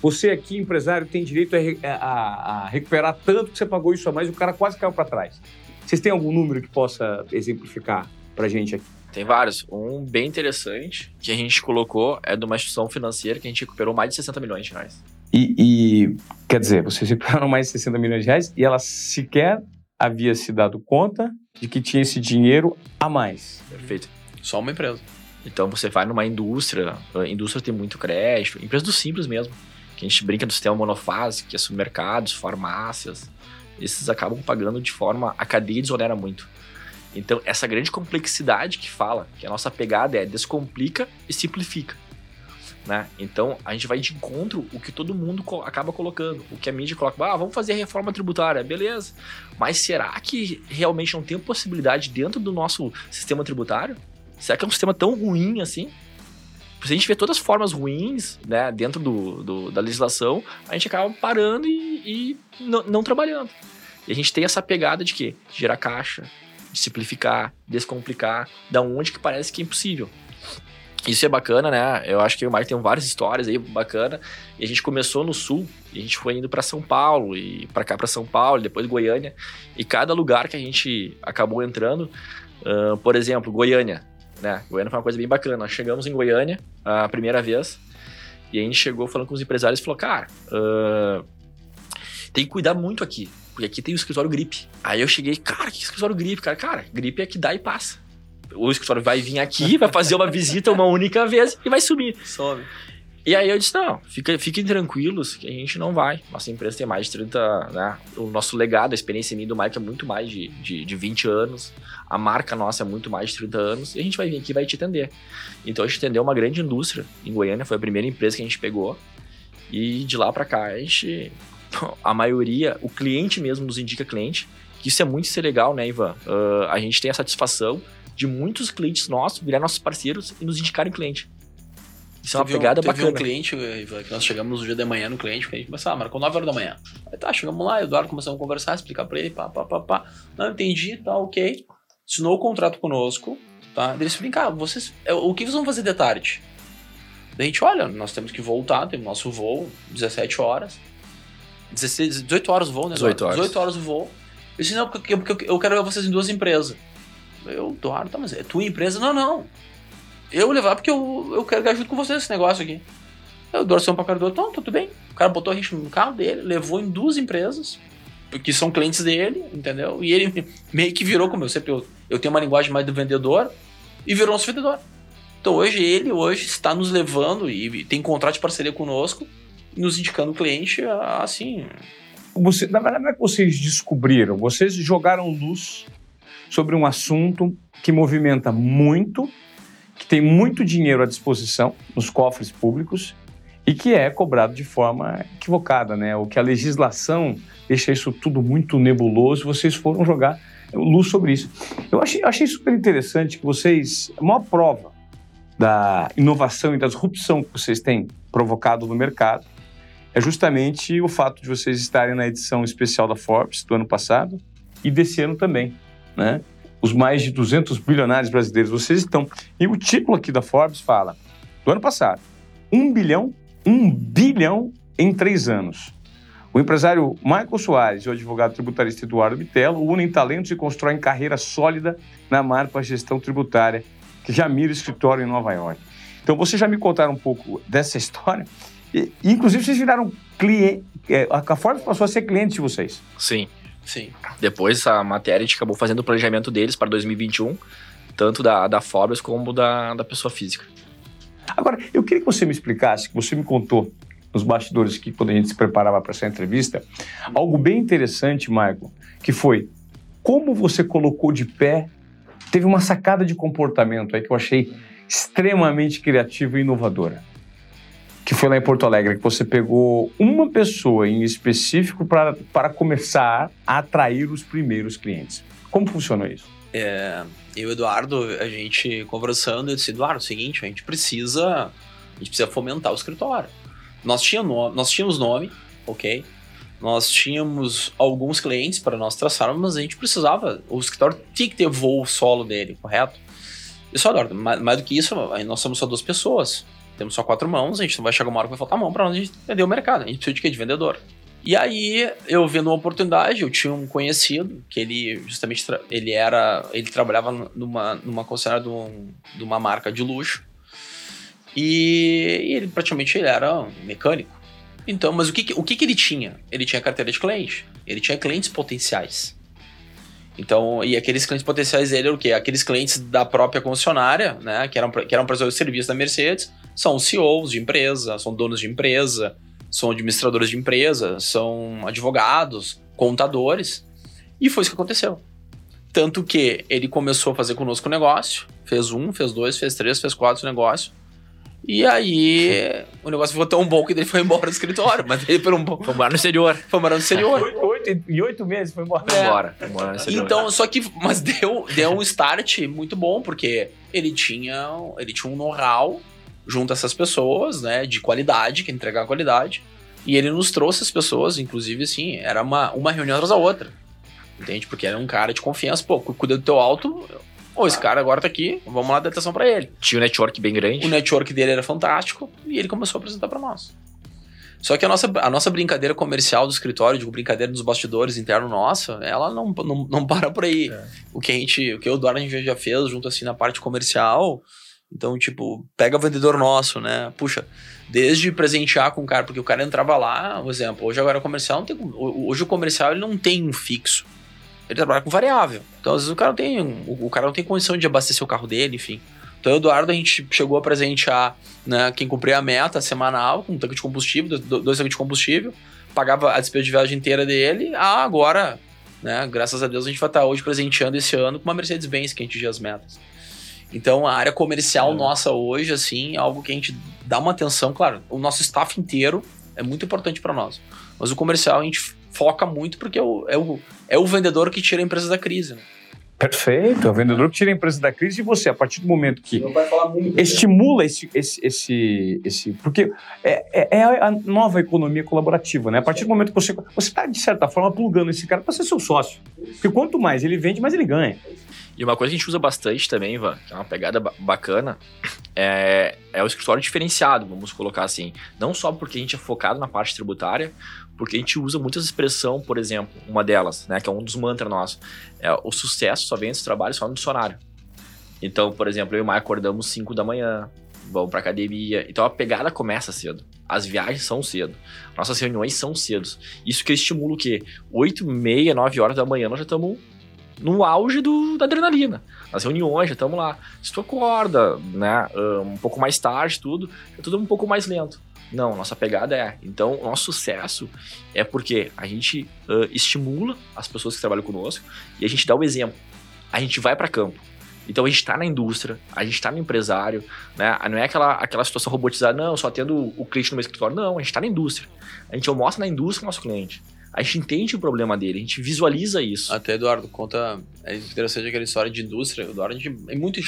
você aqui, empresário, tem direito a, a, recuperar tanto que você pagou isso a mais o cara quase caiu para trás. Vocês têm algum número que possa exemplificar para gente aqui? Tem vários. Um bem interessante que a gente colocou é de uma instituição financeira que a gente recuperou mais de 60 milhões de reais. E, e, quer dizer, vocês recuperaram mais de 60 milhões de reais e ela sequer havia se dado conta de que tinha esse dinheiro a mais. Perfeito. Só uma empresa. Então você vai numa indústria, a indústria tem muito crédito, empresa do simples mesmo, que a gente brinca do sistema monofásico, que é supermercados, farmácias, esses acabam pagando de forma. a cadeia desonera muito. Então, essa grande complexidade que fala, que a nossa pegada é descomplica e simplifica. Né? Então a gente vai de encontro o que todo mundo co acaba colocando, o que a mídia coloca, ah, vamos fazer reforma tributária, beleza. Mas será que realmente não tem possibilidade dentro do nosso sistema tributário? Será que é um sistema tão ruim assim? Se a gente vê todas as formas ruins né, dentro do, do da legislação, a gente acaba parando e, e não trabalhando. E a gente tem essa pegada de que gerar caixa, de simplificar, descomplicar, da onde que parece que é impossível. Isso é bacana, né? Eu acho que o Marco tem várias histórias aí bacana. E a gente começou no sul, a gente foi indo para São Paulo e para cá para São Paulo, depois Goiânia. E cada lugar que a gente acabou entrando, uh, por exemplo, Goiânia, né? Goiânia foi uma coisa bem bacana. Nós chegamos em Goiânia a primeira vez e a gente chegou falando com os empresários e falou, cara, uh, tem que cuidar muito aqui. Porque aqui tem o escritório gripe. Aí eu cheguei, cara, que escritório gripe, cara? Cara, gripe é que dá e passa. O escritório vai vir aqui, vai fazer uma visita uma única vez e vai sumir. Some. E aí eu disse, não, fica, fiquem tranquilos que a gente não vai. Nossa empresa tem mais de 30, né? O nosso legado, a experiência minha do Mike é muito mais de, de, de 20 anos. A marca nossa é muito mais de 30 anos. E a gente vai vir aqui e vai te atender. Então a gente atendeu uma grande indústria em Goiânia. Foi a primeira empresa que a gente pegou. E de lá para cá, a gente... A maioria, o cliente mesmo nos indica cliente. Que isso é muito ser legal, né, Ivan? Uh, a gente tem a satisfação de muitos clientes nossos virar nossos parceiros e nos indicarem cliente. Isso é uma um- pegada teve bacana. um cliente, Ivan, que nós chegamos no dia de manhã no cliente, o cliente começou, ah, marcou 9 horas da manhã. Aí tá, chegamos lá, o Eduardo começamos a conversar, explicar pra ele, pá, pá, pá, pá. Não, entendi, tá, ok. Assinou o contrato conosco, tá? Eles cara, vocês, é, o que vocês vão fazer de tarde? Daí a gente, olha, nós temos que voltar, temos nosso voo, 17 horas. 16, 18 horas o voo, né? 18 Eduardo? horas. 18 horas o voo. Eu disse, não, porque, porque eu quero levar vocês em duas empresas. Eu, Eduardo, tá, mas é tua empresa? Não, não. Eu vou levar porque eu, eu quero ganhar junto com vocês esse negócio aqui. Eu dou ação pra cara do outro, então, tudo bem. O cara botou a gente no carro dele, levou em duas empresas, que são clientes dele, entendeu? E ele meio que virou, como eu sempre, eu, eu tenho uma linguagem mais do vendedor, e virou nosso vendedor. Então hoje ele hoje está nos levando e tem contrato de parceria conosco, nos indicando o cliente assim. Você, na verdade, não é que vocês descobriram, vocês jogaram luz sobre um assunto que movimenta muito, que tem muito dinheiro à disposição nos cofres públicos e que é cobrado de forma equivocada, né? O que a legislação deixa isso tudo muito nebuloso, vocês foram jogar luz sobre isso. Eu achei, achei super interessante que vocês, a maior prova da inovação e da disrupção que vocês têm provocado no mercado é justamente o fato de vocês estarem na edição especial da Forbes do ano passado e desse ano também, né? Os mais de 200 bilionários brasileiros, vocês estão. E o título aqui da Forbes fala, do ano passado, 1 bilhão, 1 bilhão em três anos. O empresário Michael Soares e o advogado tributarista Eduardo Bitello unem talentos e constroem carreira sólida na Marpa Gestão Tributária, que já mira escritório em Nova York. Então, vocês já me contaram um pouco dessa história. E, inclusive, vocês viraram cliente. é, A Forbes passou a ser cliente de vocês. Sim. Sim. Depois essa matéria a gente acabou fazendo o planejamento deles para 2021, tanto da, da Forbes como da, da pessoa física. Agora, eu queria que você me explicasse, que você me contou nos bastidores aqui, quando a gente se preparava para essa entrevista, algo bem interessante, Michael, que foi como você colocou de pé, teve uma sacada de comportamento aí que eu achei extremamente criativa e inovadora. Que foi lá em Porto Alegre, que você pegou uma pessoa em específico para, começar a atrair os primeiros clientes. Como funcionou isso? É, eu e o Eduardo, a gente conversando, eu disse, Eduardo, é o seguinte, a gente precisa. A gente precisa fomentar o escritório. Nós tínhamos, nós tínhamos nome, ok? Nós tínhamos alguns clientes para nós traçarmos, mas a gente precisava. O escritório tinha que ter voo solo dele, correto? E só, Eduardo, mais, mais do que isso, nós somos só duas pessoas. Temos só quatro mãos, a gente não vai chegar uma hora que vai faltar mão para nós a gente vender o mercado. A gente precisa de quê? De vendedor. E aí, eu vendo uma oportunidade, eu tinha um conhecido que ele justamente ele era, ele trabalhava numa numa concessionária de, um- de uma marca de luxo. E, e ele praticamente ele era um mecânico. Então, mas o que que- o que que ele tinha? Ele tinha carteira de cliente. Ele tinha clientes potenciais. Então, e aqueles clientes potenciais dele eram o quê? Aqueles clientes da própria concessionária, né, que eram que eram prestadores de serviço da Mercedes, são CEOs de empresa, são donos de empresa, são administradores de empresa, são advogados, contadores. E foi isso que aconteceu. Tanto que ele começou a fazer conosco o negócio, fez um, fez dois, fez três, fez quatro negócio. E aí o negócio ficou tão bom que ele foi embora do escritório, mas ele por um bom. Vamos lá no exterior. Foi morar no exterior. Oito, oito, em oito meses foi embora. Vamos embora. Vamos embora no exterior. Então, só que, mas deu, deu um start muito bom, porque ele tinha, ele tinha um know-how junto a essas pessoas, né, de qualidade, que entregar qualidade, e ele nos trouxe as pessoas, inclusive, assim, era uma, uma reunião atrás da outra, entende? Porque era um cara de confiança, pô, cuida do teu alto, pô, esse cara agora tá aqui, vamos lá dar atenção pra ele. Tinha um network bem grande. O network dele era fantástico, e ele começou a apresentar pra nós. Só que a nossa, a nossa brincadeira comercial do escritório, digo, brincadeira dos bastidores interno nossa, ela não, não, não para por aí. É. O que a gente, o que o Eduardo a gente já fez junto assim na parte comercial, Então, tipo, pega vendedor nosso, né? Puxa, desde presentear com o cara, porque o cara entrava lá, um exemplo, hoje agora o comercial não tem. Hoje o comercial ele não tem um fixo. Ele trabalha com variável. Então, às vezes, o cara não tem. O cara não tem condição de abastecer o carro dele, enfim. Então, Eduardo, a gente chegou a presentear né, quem cumpria a meta semanal, com um tanque de combustível, dois tanques de combustível, pagava a despesa de viagem inteira dele. Ah, agora, né, graças a Deus, a gente vai estar hoje presenteando esse ano com uma Mercedes-Benz que a gente atingiu as metas. Então, a área comercial é. nossa hoje, assim, é algo que a gente dá uma atenção. Claro, o nosso staff inteiro é muito importante para nós. Mas o comercial a gente foca muito porque é o, é o, é o vendedor que tira a empresa da crise. Né? Perfeito, é o vendedor que tira a empresa da crise e você, a partir do momento que estimula esse, esse, esse, esse. Porque é, é, é, a nova economia colaborativa, né? A partir do momento que você. Você está, de certa forma, plugando esse cara para ser seu sócio. Porque quanto mais ele vende, mais ele ganha. E uma coisa que a gente usa bastante também, Ivan, que é uma pegada bacana, é, é o escritório diferenciado, vamos colocar assim. Não só porque a gente é focado na parte tributária, porque a gente usa muitas expressões, por exemplo, uma delas, né, que é um dos mantras nossos, é o sucesso só vem dos trabalhos só no dicionário. Então, por exemplo, eu e o Maia acordamos 5 da manhã, vamos pra academia. Então a pegada começa cedo. As viagens são cedo. Nossas reuniões são cedo. Isso que estimula o quê? 8, meia, 9 horas da manhã nós já estamos no auge do, da adrenalina. Nas reuniões, já estamos lá. Se tu acorda, né, um pouco mais tarde, tudo, é tudo um pouco mais lento. Não, nossa pegada é. Então, o nosso sucesso é porque a gente uh, estimula as pessoas que trabalham conosco e a gente dá o exemplo. A gente vai para campo. Então a gente está na indústria, a gente está no empresário, né? Não é aquela, aquela situação robotizada, não, só tendo o cliente no meu escritório. Não, a gente está na indústria. A gente mostra na indústria o nosso cliente. A gente entende o problema dele, a gente visualiza isso. Até, Eduardo, conta. É interessante aquela história de indústria. Eduardo, a gente é muito.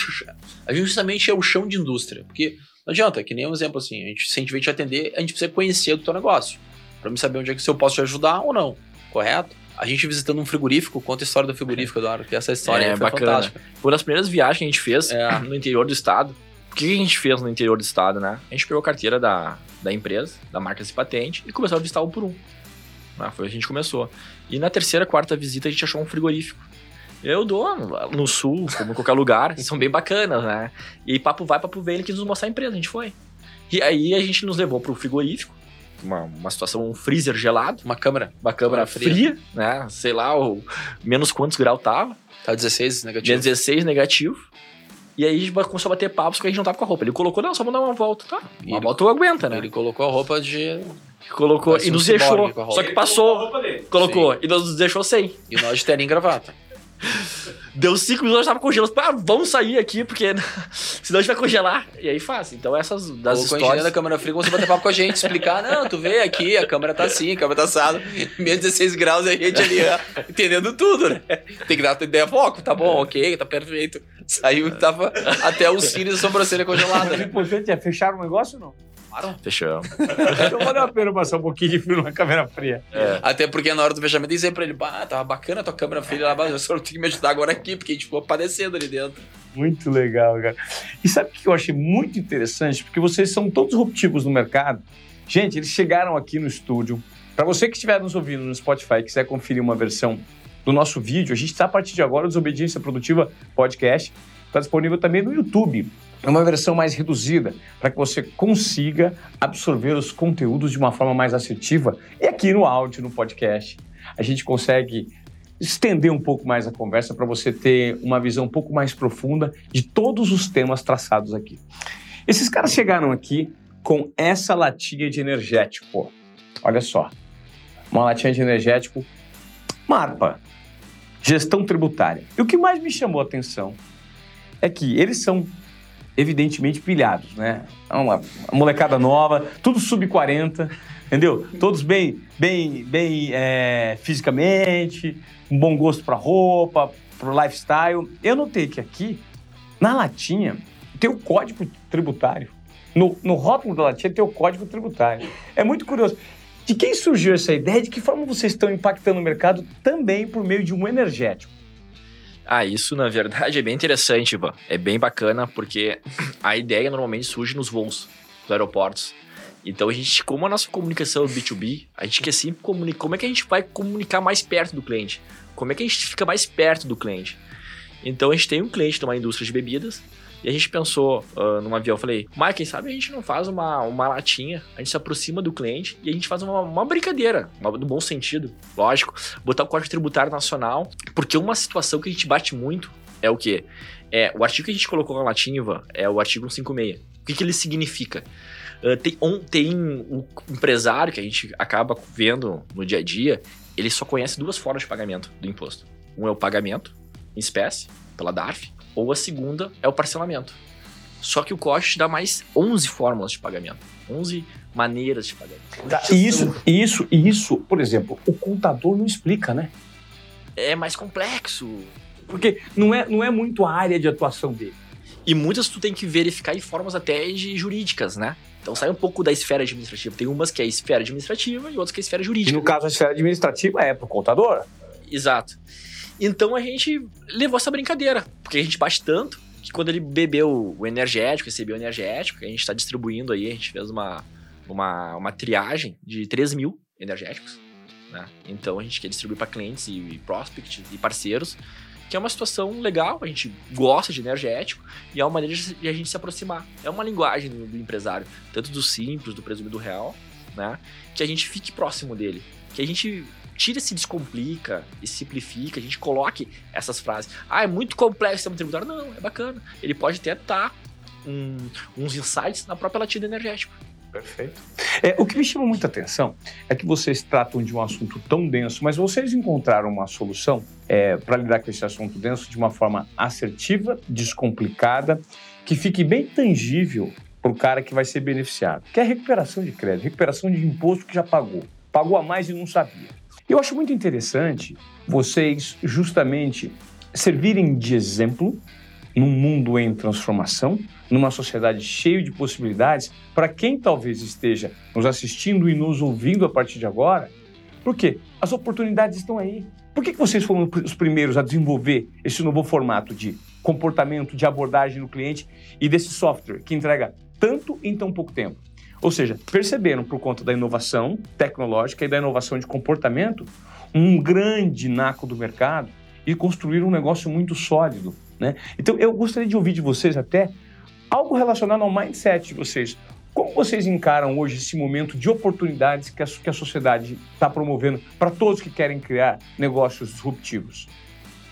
A gente justamente é o chão de indústria. Porque não adianta, que nem um exemplo assim, a gente, se a gente vem te atender, a gente precisa conhecer do teu negócio. Pra me saber onde é que se eu posso te ajudar ou não. Correto? A gente visitando um frigorífico, conta a história do frigorífico, Eduardo, que essa história é, foi bacana. fantástica. Foi uma das primeiras viagens que a gente fez é. no interior do estado. O que a gente fez no interior do estado, né? A gente pegou a carteira da, da empresa, da marca e patente, e começou a visitar um por um. Ah, foi a gente começou. E na terceira, quarta visita, a gente achou um frigorífico. Eu dou no sul, como em qualquer lugar, são bem bacanas, né? E papo vai, papo vem, ele quis nos mostrar a empresa, a gente foi. E aí a gente nos levou pro frigorífico, uma, uma situação, um freezer gelado. Uma câmera. Uma câmera fria, fria, né? Sei lá, o, menos quantos graus tava. Tá 16 negativo. 16 negativo. E aí a gente começou a bater papos porque a gente não tava com a roupa. Ele colocou, não, só vamos dar uma volta, tá? Uma ele, volta aguenta, né? Ele colocou a roupa de. Colocou e nos deixou. Só que passou. Colocou. Sim. E nos deixou sem. E nós de terninho gravata. Deu cinco minutos, tava congelando. Ah, vamos sair aqui, porque senão a gente vai congelar. E aí faz. Então essas das Ou histórias... da câmera fria, você bater papo com a gente, explicar. Não, tu vê aqui, a câmera tá assim, a câmera tá assada. Menos 16 graus e a gente ali, ó, entendendo tudo, né? Tem que dar a ideia foco, tá bom, ok, tá perfeito. Saiu e tava até os cílios e a sobrancelha congelada. Né? O importante é fechar o negócio ou não? Claro. Fechamos. então valeu a pena passar um pouquinho de frio na câmera fria. É. Até porque na hora do fechamento eu disse pra ele, bah, tava bacana a tua câmera fria lá, mas eu só tenho que me ajudar agora aqui, porque a gente ficou padecendo ali dentro. Muito legal, cara. E sabe o que eu achei muito interessante? Porque vocês são todos disruptivos no mercado. Gente, eles chegaram aqui no estúdio. Para você que estiver nos ouvindo no Spotify e quiser conferir uma versão do nosso vídeo, a gente está a partir de agora, Desobediência Produtiva Podcast. Está disponível também no YouTube. É uma versão mais reduzida, para que você consiga absorver os conteúdos de uma forma mais assertiva. E aqui no áudio, no podcast, a gente consegue estender um pouco mais a conversa para você ter uma visão um pouco mais profunda de todos os temas traçados aqui. Esses caras chegaram aqui com essa latinha de energético. Olha só. Uma latinha de energético Marpa, gestão tributária. E o que mais me chamou a atenção é que eles são evidentemente pilhados, né? É uma, uma molecada nova, tudo sub 40, entendeu? Todos bem, bem, bem é, fisicamente, um bom gosto para roupa, para o lifestyle. Eu notei que aqui, na latinha, tem o código tributário. No, no rótulo da latinha tem o código tributário. É muito curioso. De quem surgiu essa ideia? De que forma vocês estão impactando o mercado também por meio de um energético? Ah, isso na verdade é bem interessante, Ivan. É bem bacana porque a ideia normalmente surge nos voos dos aeroportos. Então a gente, como a nossa comunicação é B2B, a gente quer sempre comunicar. Como é que a gente vai comunicar mais perto do cliente? Como é que a gente fica mais perto do cliente? Então a gente tem um cliente numa indústria de bebidas E a gente pensou uh, num avião, falei, Mike, quem sabe a gente não faz uma, uma latinha, a gente se aproxima do cliente e a gente faz uma, uma brincadeira, uma, no bom sentido, lógico, botar o Código Tributário Nacional, porque uma situação que a gente bate muito é o quê? É, o artigo que a gente colocou na latinha, é o artigo 156. O que, que ele significa? Uh, tem, um, tem um empresário que a gente acaba vendo no dia a dia, ele só conhece duas formas de pagamento do imposto. Um é o pagamento em espécie, pela DARF, ou a segunda é o parcelamento. Só que o COST dá mais 11 fórmulas de pagamento, 11 maneiras de pagamento. Tá, isso, isso, isso, por exemplo, o contador não explica, né? É mais complexo. Porque não é, não é muito a área de atuação dele. E muitas tu tem que verificar em formas até de jurídicas, né? Então sai um pouco da esfera administrativa. Tem umas que é a esfera administrativa e outras que é a esfera jurídica. E no caso, a esfera administrativa é pro contador. Exato. Então a gente levou essa brincadeira, porque a gente bate tanto que quando ele bebeu o energético, recebeu o energético, que a gente está distribuindo aí, a gente fez uma, uma, uma triagem de 3 mil energéticos. Né? Então a gente quer distribuir para clientes e prospects e parceiros, que é uma situação legal, a gente gosta de energético e é uma maneira de a gente se aproximar. É uma linguagem do, do empresário, tanto do simples, do presumido real, né? Que a gente fique próximo dele. Que a gente tira, se descomplica e simplifica, a gente coloque essas frases. Ah, é muito complexo o sistema tributário. Não, é bacana. Ele pode até estar um, uns insights na própria latina energética. Perfeito. É, o que me chama muita atenção é que vocês tratam de um assunto tão denso, mas vocês encontraram uma solução é, para lidar com esse assunto denso de uma forma assertiva, descomplicada, que fique bem tangível para o cara que vai ser beneficiado, que é a recuperação de crédito, recuperação de imposto que já pagou. Pagou a mais e não sabia. Eu acho muito interessante vocês justamente servirem de exemplo num mundo em transformação, numa sociedade cheia de possibilidades, para quem talvez esteja nos assistindo e nos ouvindo a partir de agora, porque as oportunidades estão aí. Por que, que vocês foram os primeiros a desenvolver esse novo formato de comportamento, de abordagem no cliente e desse software que entrega tanto em tão pouco tempo? Ou seja, perceberam por conta da inovação tecnológica e da inovação de comportamento um grande naco do mercado e construíram um negócio muito sólido. Né? Então, eu gostaria de ouvir de vocês até algo relacionado ao mindset de vocês. Como vocês encaram hoje esse momento de oportunidades que a, que a sociedade está promovendo para todos que querem criar negócios disruptivos?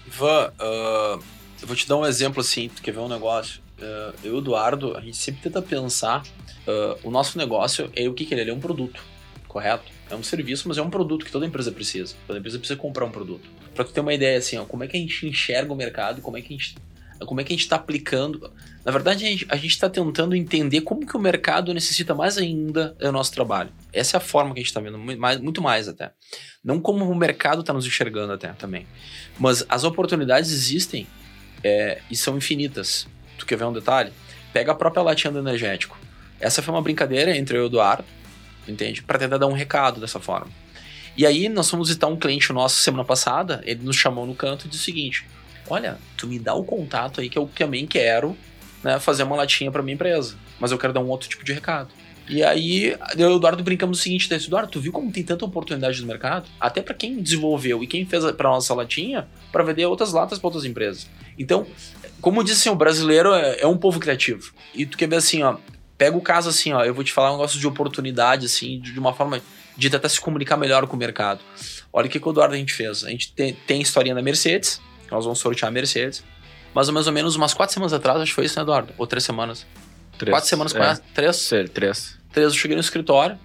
Ivan, uh, eu vou te dar um exemplo assim, tu quer ver um negócio? Uh, eu e o Eduardo, a gente sempre tenta pensar Uh, o nosso negócio é o que, que ele é? Ele é um produto, correto? É um serviço, mas é um produto que toda empresa precisa. Toda empresa precisa comprar um produto. Para tu ter uma ideia assim, ó, como é que a gente enxerga o mercado, como é que a gente como é que a gente está aplicando. Na verdade, a gente está tentando entender como que o mercado necessita mais ainda do nosso trabalho. Essa é a forma que a gente está vendo, muito mais, muito mais até. Não como o mercado está nos enxergando até também. Mas as oportunidades existem é, e são infinitas. Quer ver um detalhe? Pega a própria latinha do energético. Essa foi uma brincadeira entre eu e o Eduardo, entende? Para tentar dar um recado dessa forma. E aí nós fomos visitar um cliente nosso semana passada, ele nos chamou no canto e disse o seguinte: Olha, tu me dá o contato aí que eu também quero né, fazer uma latinha para minha empresa, mas eu quero dar um outro tipo de recado. E aí, eu e o Eduardo brincamos o seguinte: Eduardo, tu viu como tem tanta oportunidade no mercado? Até para quem desenvolveu e quem fez para nossa latinha, para vender outras latas para outras empresas. Então, como disse assim, o brasileiro é, é um povo criativo. E tu quer ver assim, ó, Pega o caso assim, ó, eu vou te falar um negócio de oportunidade, assim, de uma forma de tentar se comunicar melhor com o mercado. Olha o que, que o Eduardo a gente fez. A gente tem, tem historinha da Mercedes, nós vamos sortear a Mercedes. Mas mais ou menos umas quatro semanas atrás, acho que foi isso, né, Eduardo? Ou três semanas? Três. Quatro semanas, é. quase? Três? Três. Três, eu cheguei no escritório.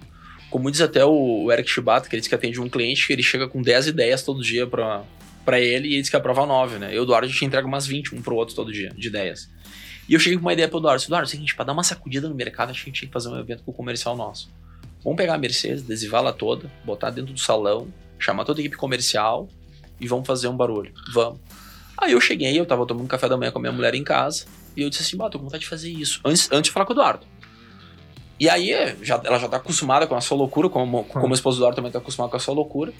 Como diz até o Eric Chibata, que ele diz que atende um cliente, que ele chega com 10 ideias todo dia pra, pra ele e ele diz que aprova 9, né? Eu e o Eduardo, a gente entrega umas 20, um pro outro todo dia, de ideias. E eu cheguei com uma ideia pro Eduardo. Eduardo, é o seguinte, pra dar uma sacudida no mercado, a gente tinha que fazer um evento com o comercial nosso. Vamos pegar a Mercedes, adesivá-la toda, botar dentro do salão, chamar toda a equipe comercial e vamos fazer um barulho. Vamos. Aí eu cheguei, eu tava tomando café da manhã com a minha mulher em casa, e eu disse assim, bah, tô com vontade de fazer isso. Antes, antes de falar com o Eduardo. E aí, já, ela já tá acostumada com a sua loucura, como, como a esposa do Eduardo também tá acostumada com a sua loucura.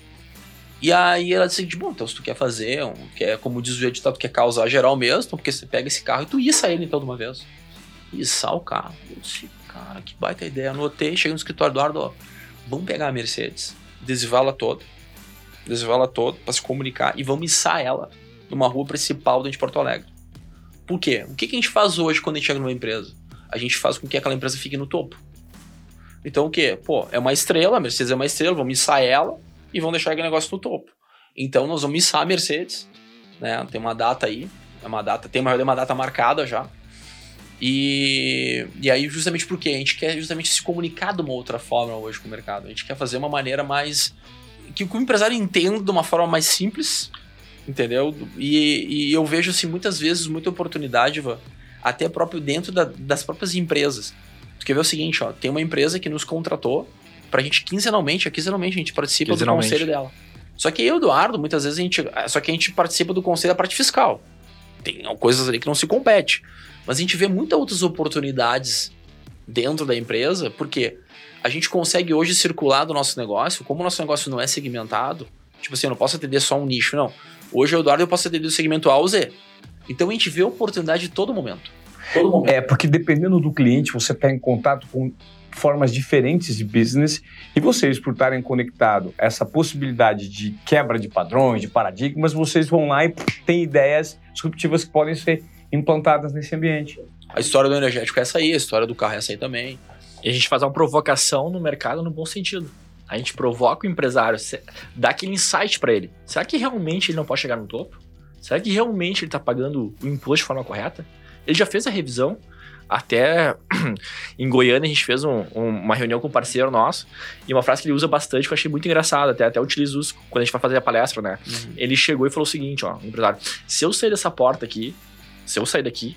E aí ela disse, bom, então se tu quer fazer, um, quer, como diz o editado, tu quer causar geral mesmo, porque você pega esse carro e tu issa ele então de uma vez. Issar o carro. Eu disse, cara, que baita ideia. Anotei, cheguei no escritório do Eduardo, ó, vamos pegar a Mercedes, adesivá-la toda, adesivá-la toda pra se comunicar e vamos içar ela numa rua principal dentro de Porto Alegre. Por quê? O que, que a gente faz hoje quando a gente chega numa empresa? A gente faz com que aquela empresa fique no topo. Então o quê? Pô, é uma estrela, a Mercedes é uma estrela, vamos missar ela e vão deixar aquele negócio no topo. Então nós vamos missar a Mercedes, né? Tem uma data aí, é uma data, tem uma, uma data marcada já. E, e aí, justamente porque a gente quer justamente se comunicar de uma outra forma hoje com o mercado. A gente quer fazer uma maneira mais. que o empresário entenda de uma forma mais simples, entendeu? E, e eu vejo, assim, muitas vezes, muita oportunidade, até próprio dentro da, das próprias empresas. Tu quer ver o seguinte, ó, tem uma empresa que nos contratou pra gente quinzenalmente, quinzenalmente a gente participa do conselho dela. Só que eu, Eduardo, muitas vezes a gente. Só que a gente participa do conselho da parte fiscal. Tem coisas ali que não se compete. Mas a gente vê muitas outras oportunidades dentro da empresa, porque a gente consegue hoje circular do nosso negócio, como o nosso negócio não é segmentado, tipo assim, eu não posso atender só um nicho, não. Hoje, eu, Eduardo, eu posso atender do segmento A ao Z. Então a gente vê oportunidade todo momento. Todo momento. É, porque dependendo do cliente, você está em contato com formas diferentes de business e vocês, por estarem conectados essa possibilidade de quebra de padrões, de paradigmas, vocês vão lá e têm ideias disruptivas que podem ser implantadas nesse ambiente. A história do energético é essa aí, a história do carro é essa aí também. E a gente faz uma provocação no mercado no bom sentido. A gente provoca o empresário, dá aquele insight para ele. Será que realmente ele não pode chegar no topo? Será que realmente ele está pagando o imposto de forma correta? Ele já fez a revisão. Até em Goiânia a gente fez um, um, uma reunião com um parceiro nosso e uma frase que ele usa bastante que eu achei muito engraçada, até, até utilizo isso quando a gente vai fazer a palestra, né? Uhum. Ele chegou e falou o seguinte, ó, empresário, se eu sair dessa porta aqui, se eu sair daqui,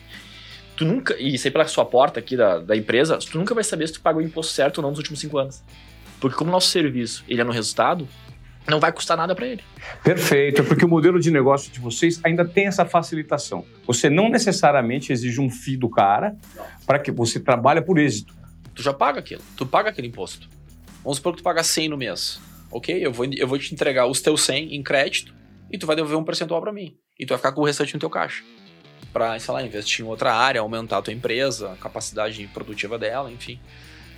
tu nunca. E sair pela sua porta aqui da, da empresa, tu nunca vai saber se tu pagou o imposto certo ou não nos últimos cinco anos. Porque como o nosso serviço ele é no resultado, não vai custar nada para ele. Perfeito, porque o modelo de negócio de vocês ainda tem essa facilitação. Você não necessariamente exige um FII do cara para que você trabalhe por êxito. Tu já paga aquilo, tu paga aquele imposto. Vamos supor que tu paga 100 no mês. Ok, eu vou, eu vou te entregar os teus 100 em crédito e tu vai devolver um percentual para mim. E tu vai ficar com o restante no teu caixa para, sei lá, investir em outra área, aumentar a tua empresa, a capacidade produtiva dela, enfim.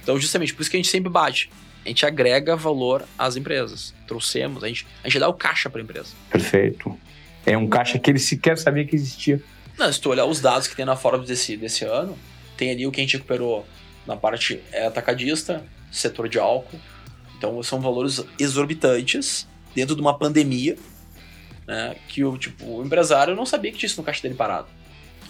Então, justamente por isso que a gente sempre bate. A gente agrega valor às empresas. Trouxemos, a gente, a gente dá o caixa para a empresa. Perfeito. É um caixa que ele sequer sabia que existia. Não, se tu olhar os dados que tem na Forbes desse, desse ano, tem ali o que a gente recuperou na parte é, atacadista, setor de álcool. Então são valores exorbitantes dentro de uma pandemia, né, que o, tipo, o empresário não sabia que tinha isso no caixa dele parado.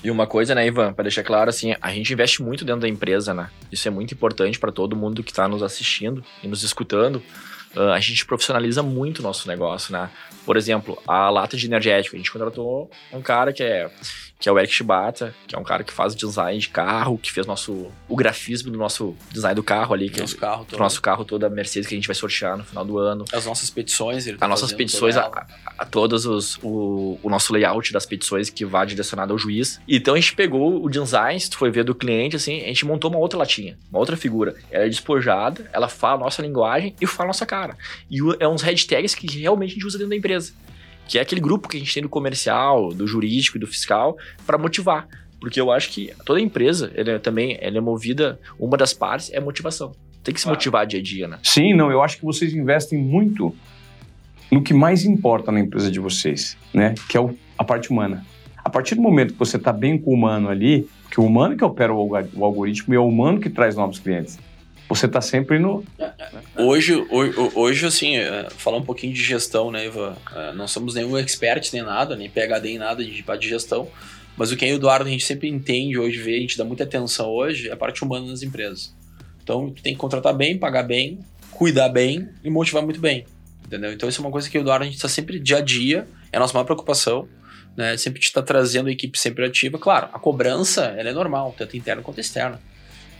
E uma coisa, né, Ivan, para deixar claro, assim, a gente investe muito dentro da empresa, né? Isso é muito importante para todo mundo que está nos assistindo e nos escutando. Uh, a gente profissionaliza muito o nosso negócio, né? Por exemplo, a lata de energético. A gente contratou um cara que é que é o Eric Shibata, que é um cara que faz design de carro, que fez nosso, o grafismo do nosso design do carro ali. Que nosso é, carro todo. nosso carro todo, a Mercedes que a gente vai sortear no final do ano. As nossas petições. Ele tá As nossas petições, a, a, a, todos os, o, o nosso layout das petições que vai direcionado ao juiz. Então a gente pegou o design, se tu foi ver do cliente, assim, a gente montou uma outra latinha, uma outra figura. Ela é despojada, ela fala a nossa linguagem e fala a nossa cara. E é uns hashtags que realmente a gente usa dentro da empresa que é aquele grupo que a gente tem do comercial, do jurídico e do fiscal, para motivar. Porque eu acho que toda empresa, ela é também ela é movida, uma das partes é motivação. Tem que se motivar dia a dia, né? Sim, não, eu acho que vocês investem muito no que mais importa na empresa de vocês, né? Que é o, a parte humana. A partir do momento que você está bem com o humano ali, que o humano que opera o algoritmo e é o humano que traz novos clientes você está sempre no. Hoje, hoje, assim, é, falar um pouquinho de gestão, né, Ivan? É, não somos nenhum expert nem nada, nem PHD em nada de, de gestão, mas o que e o Eduardo a gente sempre entende hoje, vê, a gente dá muita atenção hoje, é a parte humana nas empresas. Então, tu tem que contratar bem, pagar bem, cuidar bem e motivar muito bem, entendeu? Então, isso é uma coisa que o Eduardo a gente está sempre dia a dia, é a nossa maior preocupação, né? Sempre te está trazendo a equipe sempre ativa. Claro, a cobrança, ela é normal, tanto interna quanto externa.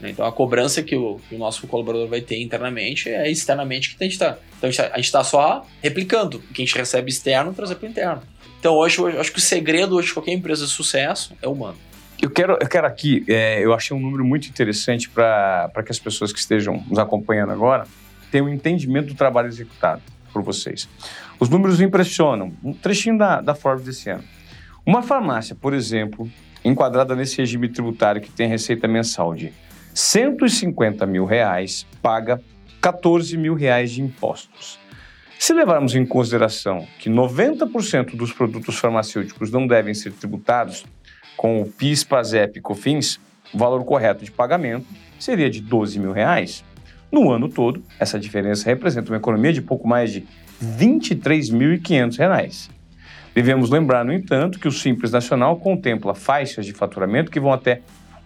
Né? Então a cobrança que o, que o, nosso colaborador vai ter internamente é externamente que a gente está. Então a gente está tá só replicando o que a gente recebe externo trazer para o interno. Então hoje, hoje acho que o segredo hoje de qualquer empresa de sucesso é humano. Eu quero, eu quero aqui, é, eu achei um número muito interessante para que as pessoas que estejam nos acompanhando agora tenham um entendimento do trabalho executado por vocês. Os números impressionam. Um trechinho da, da Forbes desse ano. Uma farmácia, por exemplo, enquadrada nesse regime tributário que tem receita mensal de 150 mil reais paga 14 mil reais de impostos. Se levarmos em consideração que 90% dos produtos farmacêuticos não devem ser tributados, Com o PIS, PASEP e COFINS, o valor correto de pagamento seria de 12 mil reais. No ano todo, essa diferença representa uma economia de pouco mais de 23.500 reais. Devemos lembrar, no entanto, que o Simples Nacional contempla faixas de faturamento que vão até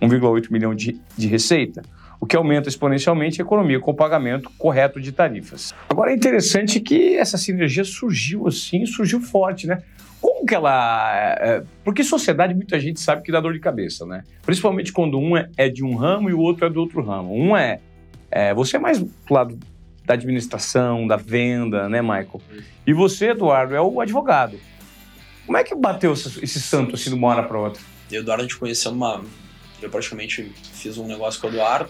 1,8 milhão de, de receita, o que aumenta exponencialmente a economia com o pagamento correto de tarifas. Agora é interessante que essa sinergia surgiu assim, surgiu forte, né? Como que ela. É, porque sociedade muita gente sabe que dá dor de cabeça, né? Principalmente quando um é, é de um ramo e o outro é do outro ramo. Um é. é você é mais do lado da administração, da venda, né, Michael? E você, Eduardo, é o advogado. Como é que bateu esse santo assim de uma hora para outra? Eu Eduardo, a gente conheceu uma. Eu praticamente fiz um negócio com o Eduardo.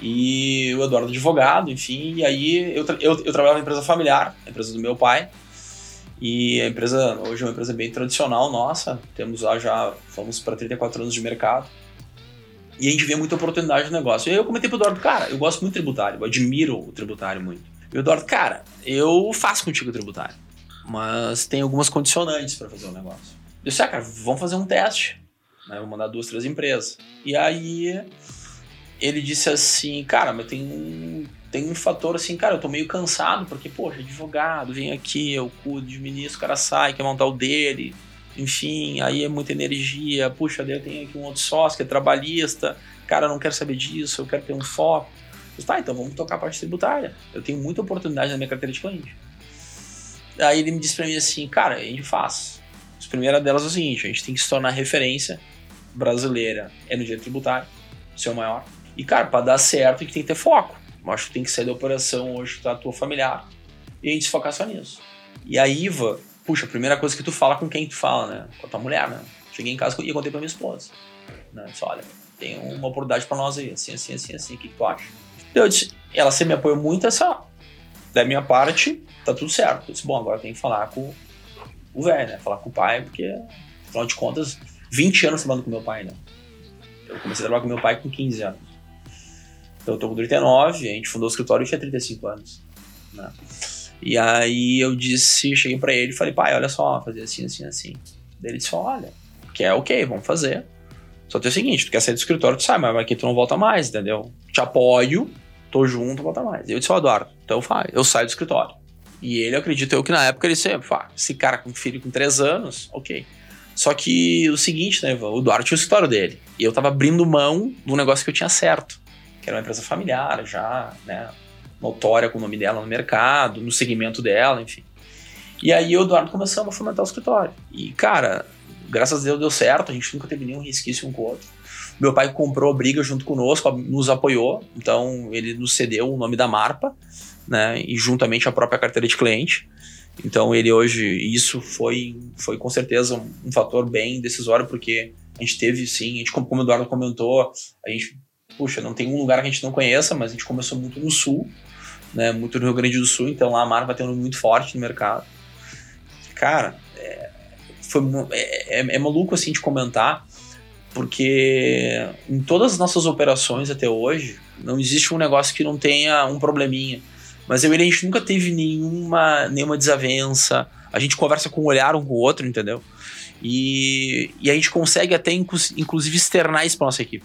E o Eduardo advogado, enfim. E aí eu, eu, eu trabalhava na empresa familiar, a empresa do meu pai. E a empresa hoje é uma empresa bem tradicional nossa. Temos lá já, vamos para 34 anos de mercado. E a gente vê muita oportunidade no negócio. E eu comentei pro Eduardo, cara, eu gosto muito do tributário, eu admiro o tributário muito. E o Eduardo, cara, eu faço contigo tributário, mas tem algumas condicionantes para fazer o negócio. Eu disse, ah, cara, vamos fazer um teste. Né? Vou mandar duas, três empresas. E aí ele disse assim, cara, mas tem um, tem um fator assim, cara, eu tô meio cansado, porque, poxa, advogado, vem aqui, eu cuido, administro, o cara sai, quer montar o dele, enfim, aí é muita energia, puxa, daí eu tenho aqui um outro sócio que é trabalhista, cara, eu não quero saber disso, eu quero ter um foco. disse, tá, então vamos tocar a parte tributária. Eu tenho muita oportunidade na minha carteira de cliente. Aí ele me disse pra mim assim, cara, a gente faz. A primeira delas é o seguinte, a gente tem que se tornar referência brasileira é no direito tributário, ser o maior. E, cara, para dar certo, gente tem que ter foco. Eu acho que tem que sair da operação hoje da tua familiar e a gente se focar só nisso. E a IVA, puxa, a primeira coisa que tu fala com quem tu fala, né? Com a tua mulher, né? Cheguei em casa e contei pra minha esposa. Né? Disse, olha, tem uma oportunidade pra nós aí, assim, assim, assim, assim, o que, que tu acha? Eu disse, ela sempre me apoiou muito essa. Da minha parte, tá tudo certo. Eu disse, bom, agora tem que falar com o velho, né? Falar com o pai, porque, afinal de contas, 20 anos trabalhando com meu pai, né? Eu comecei a trabalhar com meu pai com 15 anos. Então eu tô com 39, a gente fundou o escritório e tinha 35 anos. Né? E aí eu disse, cheguei para ele e falei, pai, olha só, fazer assim, assim, assim. Daí ele disse, olha, que é ok, vamos fazer. Só tem o seguinte, tu quer sair do escritório, tu sai, mas aqui tu não volta mais, entendeu? Te apoio, tô junto, volta mais. Eu disse, ó, Eduardo, então faz, eu saio do escritório. E ele, acredito eu que na época ele sempre, ah, esse cara com filho com 3 anos, ok. Só que o seguinte, né, o Eduardo tinha o escritório dele. E eu tava abrindo mão do negócio que eu tinha certo que era uma empresa familiar já, né? Notória com o nome dela no mercado, no segmento dela, enfim. E aí o Eduardo começou a fomentar o escritório. E, cara, graças a Deus deu certo, a gente nunca teve nenhum resquício um com o outro. Meu pai comprou a briga junto conosco, nos apoiou, então ele nos cedeu o nome da Marpa, né? E juntamente a própria carteira de cliente. Então ele hoje, isso foi, foi com certeza um, um fator bem decisório, porque a gente teve sim, a gente, como o Eduardo comentou, a gente puxa, não tem um lugar que a gente não conheça, mas a gente começou muito no sul, né? Muito no Rio Grande do Sul, então lá a marca tem um muito forte no mercado. Cara, é, foi, é, é, é maluco assim de comentar, porque em todas as nossas operações até hoje, não existe um negócio que não tenha um probleminha. Mas eu e ele, a gente nunca teve nenhuma, nenhuma desavença. A gente conversa com um olhar um com o outro, entendeu? E, e a gente consegue até, inclusive, externar isso para nossa equipe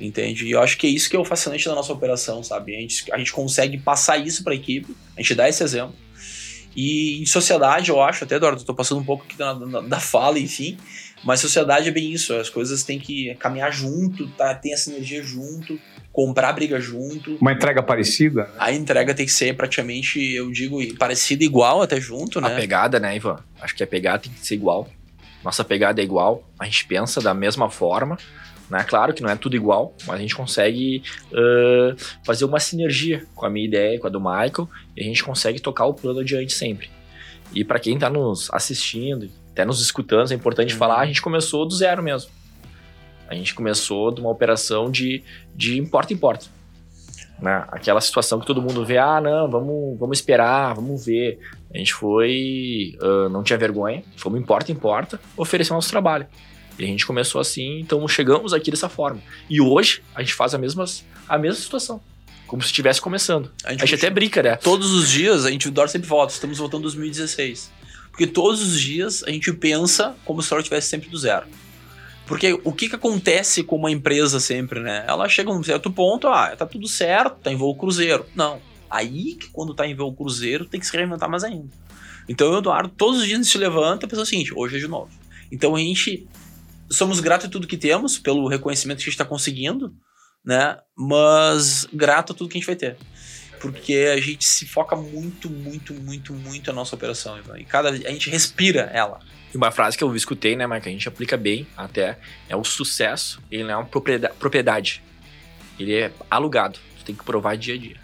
entende? E eu acho que é isso que é o fascinante da nossa operação, sabe? A gente, a gente consegue passar isso para a equipe, a gente dá esse exemplo. E em sociedade, eu acho, até Eduardo, eu tô passando um pouco aqui da, da, da, fala, enfim, mas sociedade é bem isso, as coisas têm que caminhar junto, tá? tem essa energia junto, comprar briga junto. Uma entrega parecida? A entrega tem que ser praticamente, eu digo, parecida igual até junto, né? A pegada, né, Ivan? Acho que a pegada tem que ser igual. Nossa pegada é igual, a gente pensa da mesma forma. Né? Claro que não é tudo igual, mas a gente consegue uh, fazer uma sinergia com a minha ideia, com a do Michael, e a gente consegue tocar o plano adiante sempre. E para quem está nos assistindo, até nos escutando, é importante uhum. falar, a gente começou do zero mesmo. A gente começou de uma operação de, de importa em porta. Né? Aquela situação que todo mundo vê, ah, não, vamos, vamos esperar, vamos ver. A gente foi, uh, não tinha vergonha, fomos importa em porta, oferecer nosso trabalho. E a gente começou assim, então chegamos aqui dessa forma. E hoje a gente faz a mesma, a mesma situação. Como se estivesse começando. A gente, a gente até brinca, né? Todos os dias a gente dorme sempre volta. Estamos voltando em 2016. Porque todos os dias a gente pensa como se o estivesse sempre do zero. Porque o que, que acontece com uma empresa sempre, né? Ela chega a um certo ponto, ah, tá tudo certo, tá em voo cruzeiro. Não. Aí que quando tá em voo cruzeiro tem que se reinventar mais ainda. Então o Eduardo todos os dias a gente se levanta e pensa o seguinte, hoje é de novo. Então a gente somos gratos a tudo que temos, pelo reconhecimento que a gente está conseguindo, né? Mas grato a tudo que a gente vai ter. Porque a gente se foca muito, muito, muito, muito na nossa operação, Ivan. E cada a gente respira ela. E uma frase que eu escutei, né, mas que a gente aplica bem até, é o sucesso, ele não é uma propriedade. Ele é alugado. Tu tem que provar dia a dia.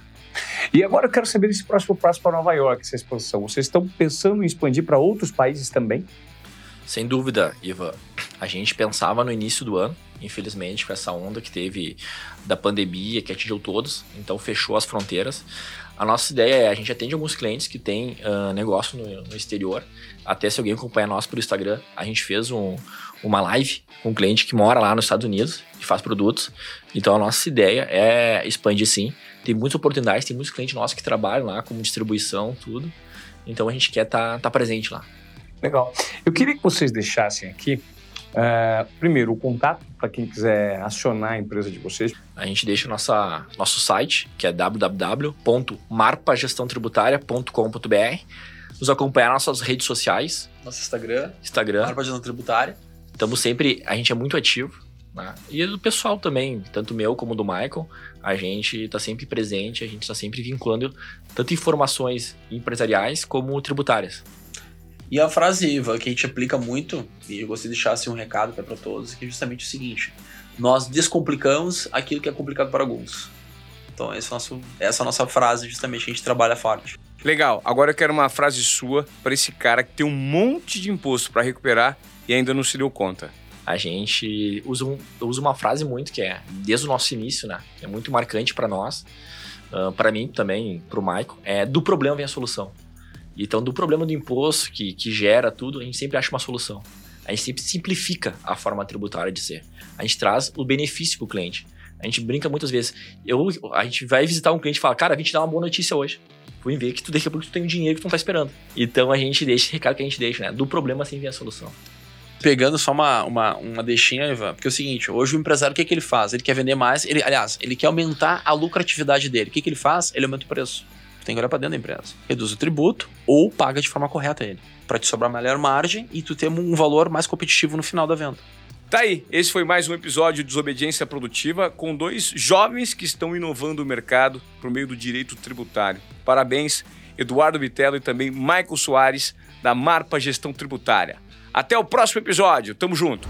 E agora eu quero saber desse próximo passo para Nova York, essa expansão. Vocês estão pensando em expandir para outros países também? Sem dúvida, Iva. A gente pensava no início do ano, infelizmente, com essa onda que teve da pandemia, que atingiu todos, então fechou as fronteiras. A nossa ideia é, a gente atende alguns clientes que têm uh, negócio no, no, exterior. Até se alguém acompanha nós pelo Instagram, a gente fez um, uma live com um cliente que mora lá nos Estados Unidos e faz produtos. Então a nossa ideia é expandir sim. Tem muitas oportunidades, tem muitos clientes nossos que trabalham lá como distribuição, tudo. Então a gente quer estar tá, tá presente lá. Legal. Eu queria que vocês deixassem aqui Uh, primeiro, o contato para quem quiser acionar a empresa de vocês. A gente deixa nossa, nosso site, que é www.marpagestãotributária.com.br. Nos acompanhar nas nossas redes sociais. Nosso Instagram. Instagram. Marpa Gestão Tributária. Estamos sempre, a gente é muito ativo. Né? E do pessoal também, tanto meu como do Michael, a gente está sempre presente, a gente está sempre vinculando tanto informações empresariais como tributárias. E a frase Iva, que a gente aplica muito, e eu gostaria de deixar assim, um recado para todos, que é justamente o seguinte: nós descomplicamos aquilo que é complicado para alguns. Então, esse é nosso, essa é a nossa frase, justamente, que a gente trabalha forte. Legal. Agora eu quero uma frase sua para esse cara que tem um monte de imposto para recuperar e ainda não se deu conta. A gente usa, um, usa uma frase muito que é desde o nosso início, né? É muito marcante para nós, uh, para mim também, para o Michael. É do problema vem a solução. Então, do problema do imposto que, que gera tudo, a gente sempre acha uma solução. A gente sempre simplifica a forma tributária de ser. A gente traz o benefício para o cliente. A gente brinca muitas vezes. Eu, a gente vai visitar um cliente e fala, cara, vim te dar uma boa notícia hoje. Vou ver que tu daqui a pouco tu tem um dinheiro que tu não tá esperando. Então a gente deixa esse recado que a gente deixa, né? Do problema sempre vem a solução. Pegando só uma, uma, uma deixinha, Ivan, porque é o seguinte, hoje o empresário, o que, que ele faz? Ele quer vender mais, ele, aliás, ele quer aumentar a lucratividade dele. O que, que ele faz? Ele aumenta o preço tem que olhar para dentro da empresa. Reduz o tributo ou paga de forma correta ele, para te sobrar melhor margem e tu ter um valor mais competitivo no final da venda. Tá aí, esse foi mais um episódio de Desobediência Produtiva com dois jovens que estão inovando o mercado por meio do direito tributário. Parabéns, Eduardo Vitello e também Michael Soares, da Marpa Gestão Tributária. Até o próximo episódio, tamo junto!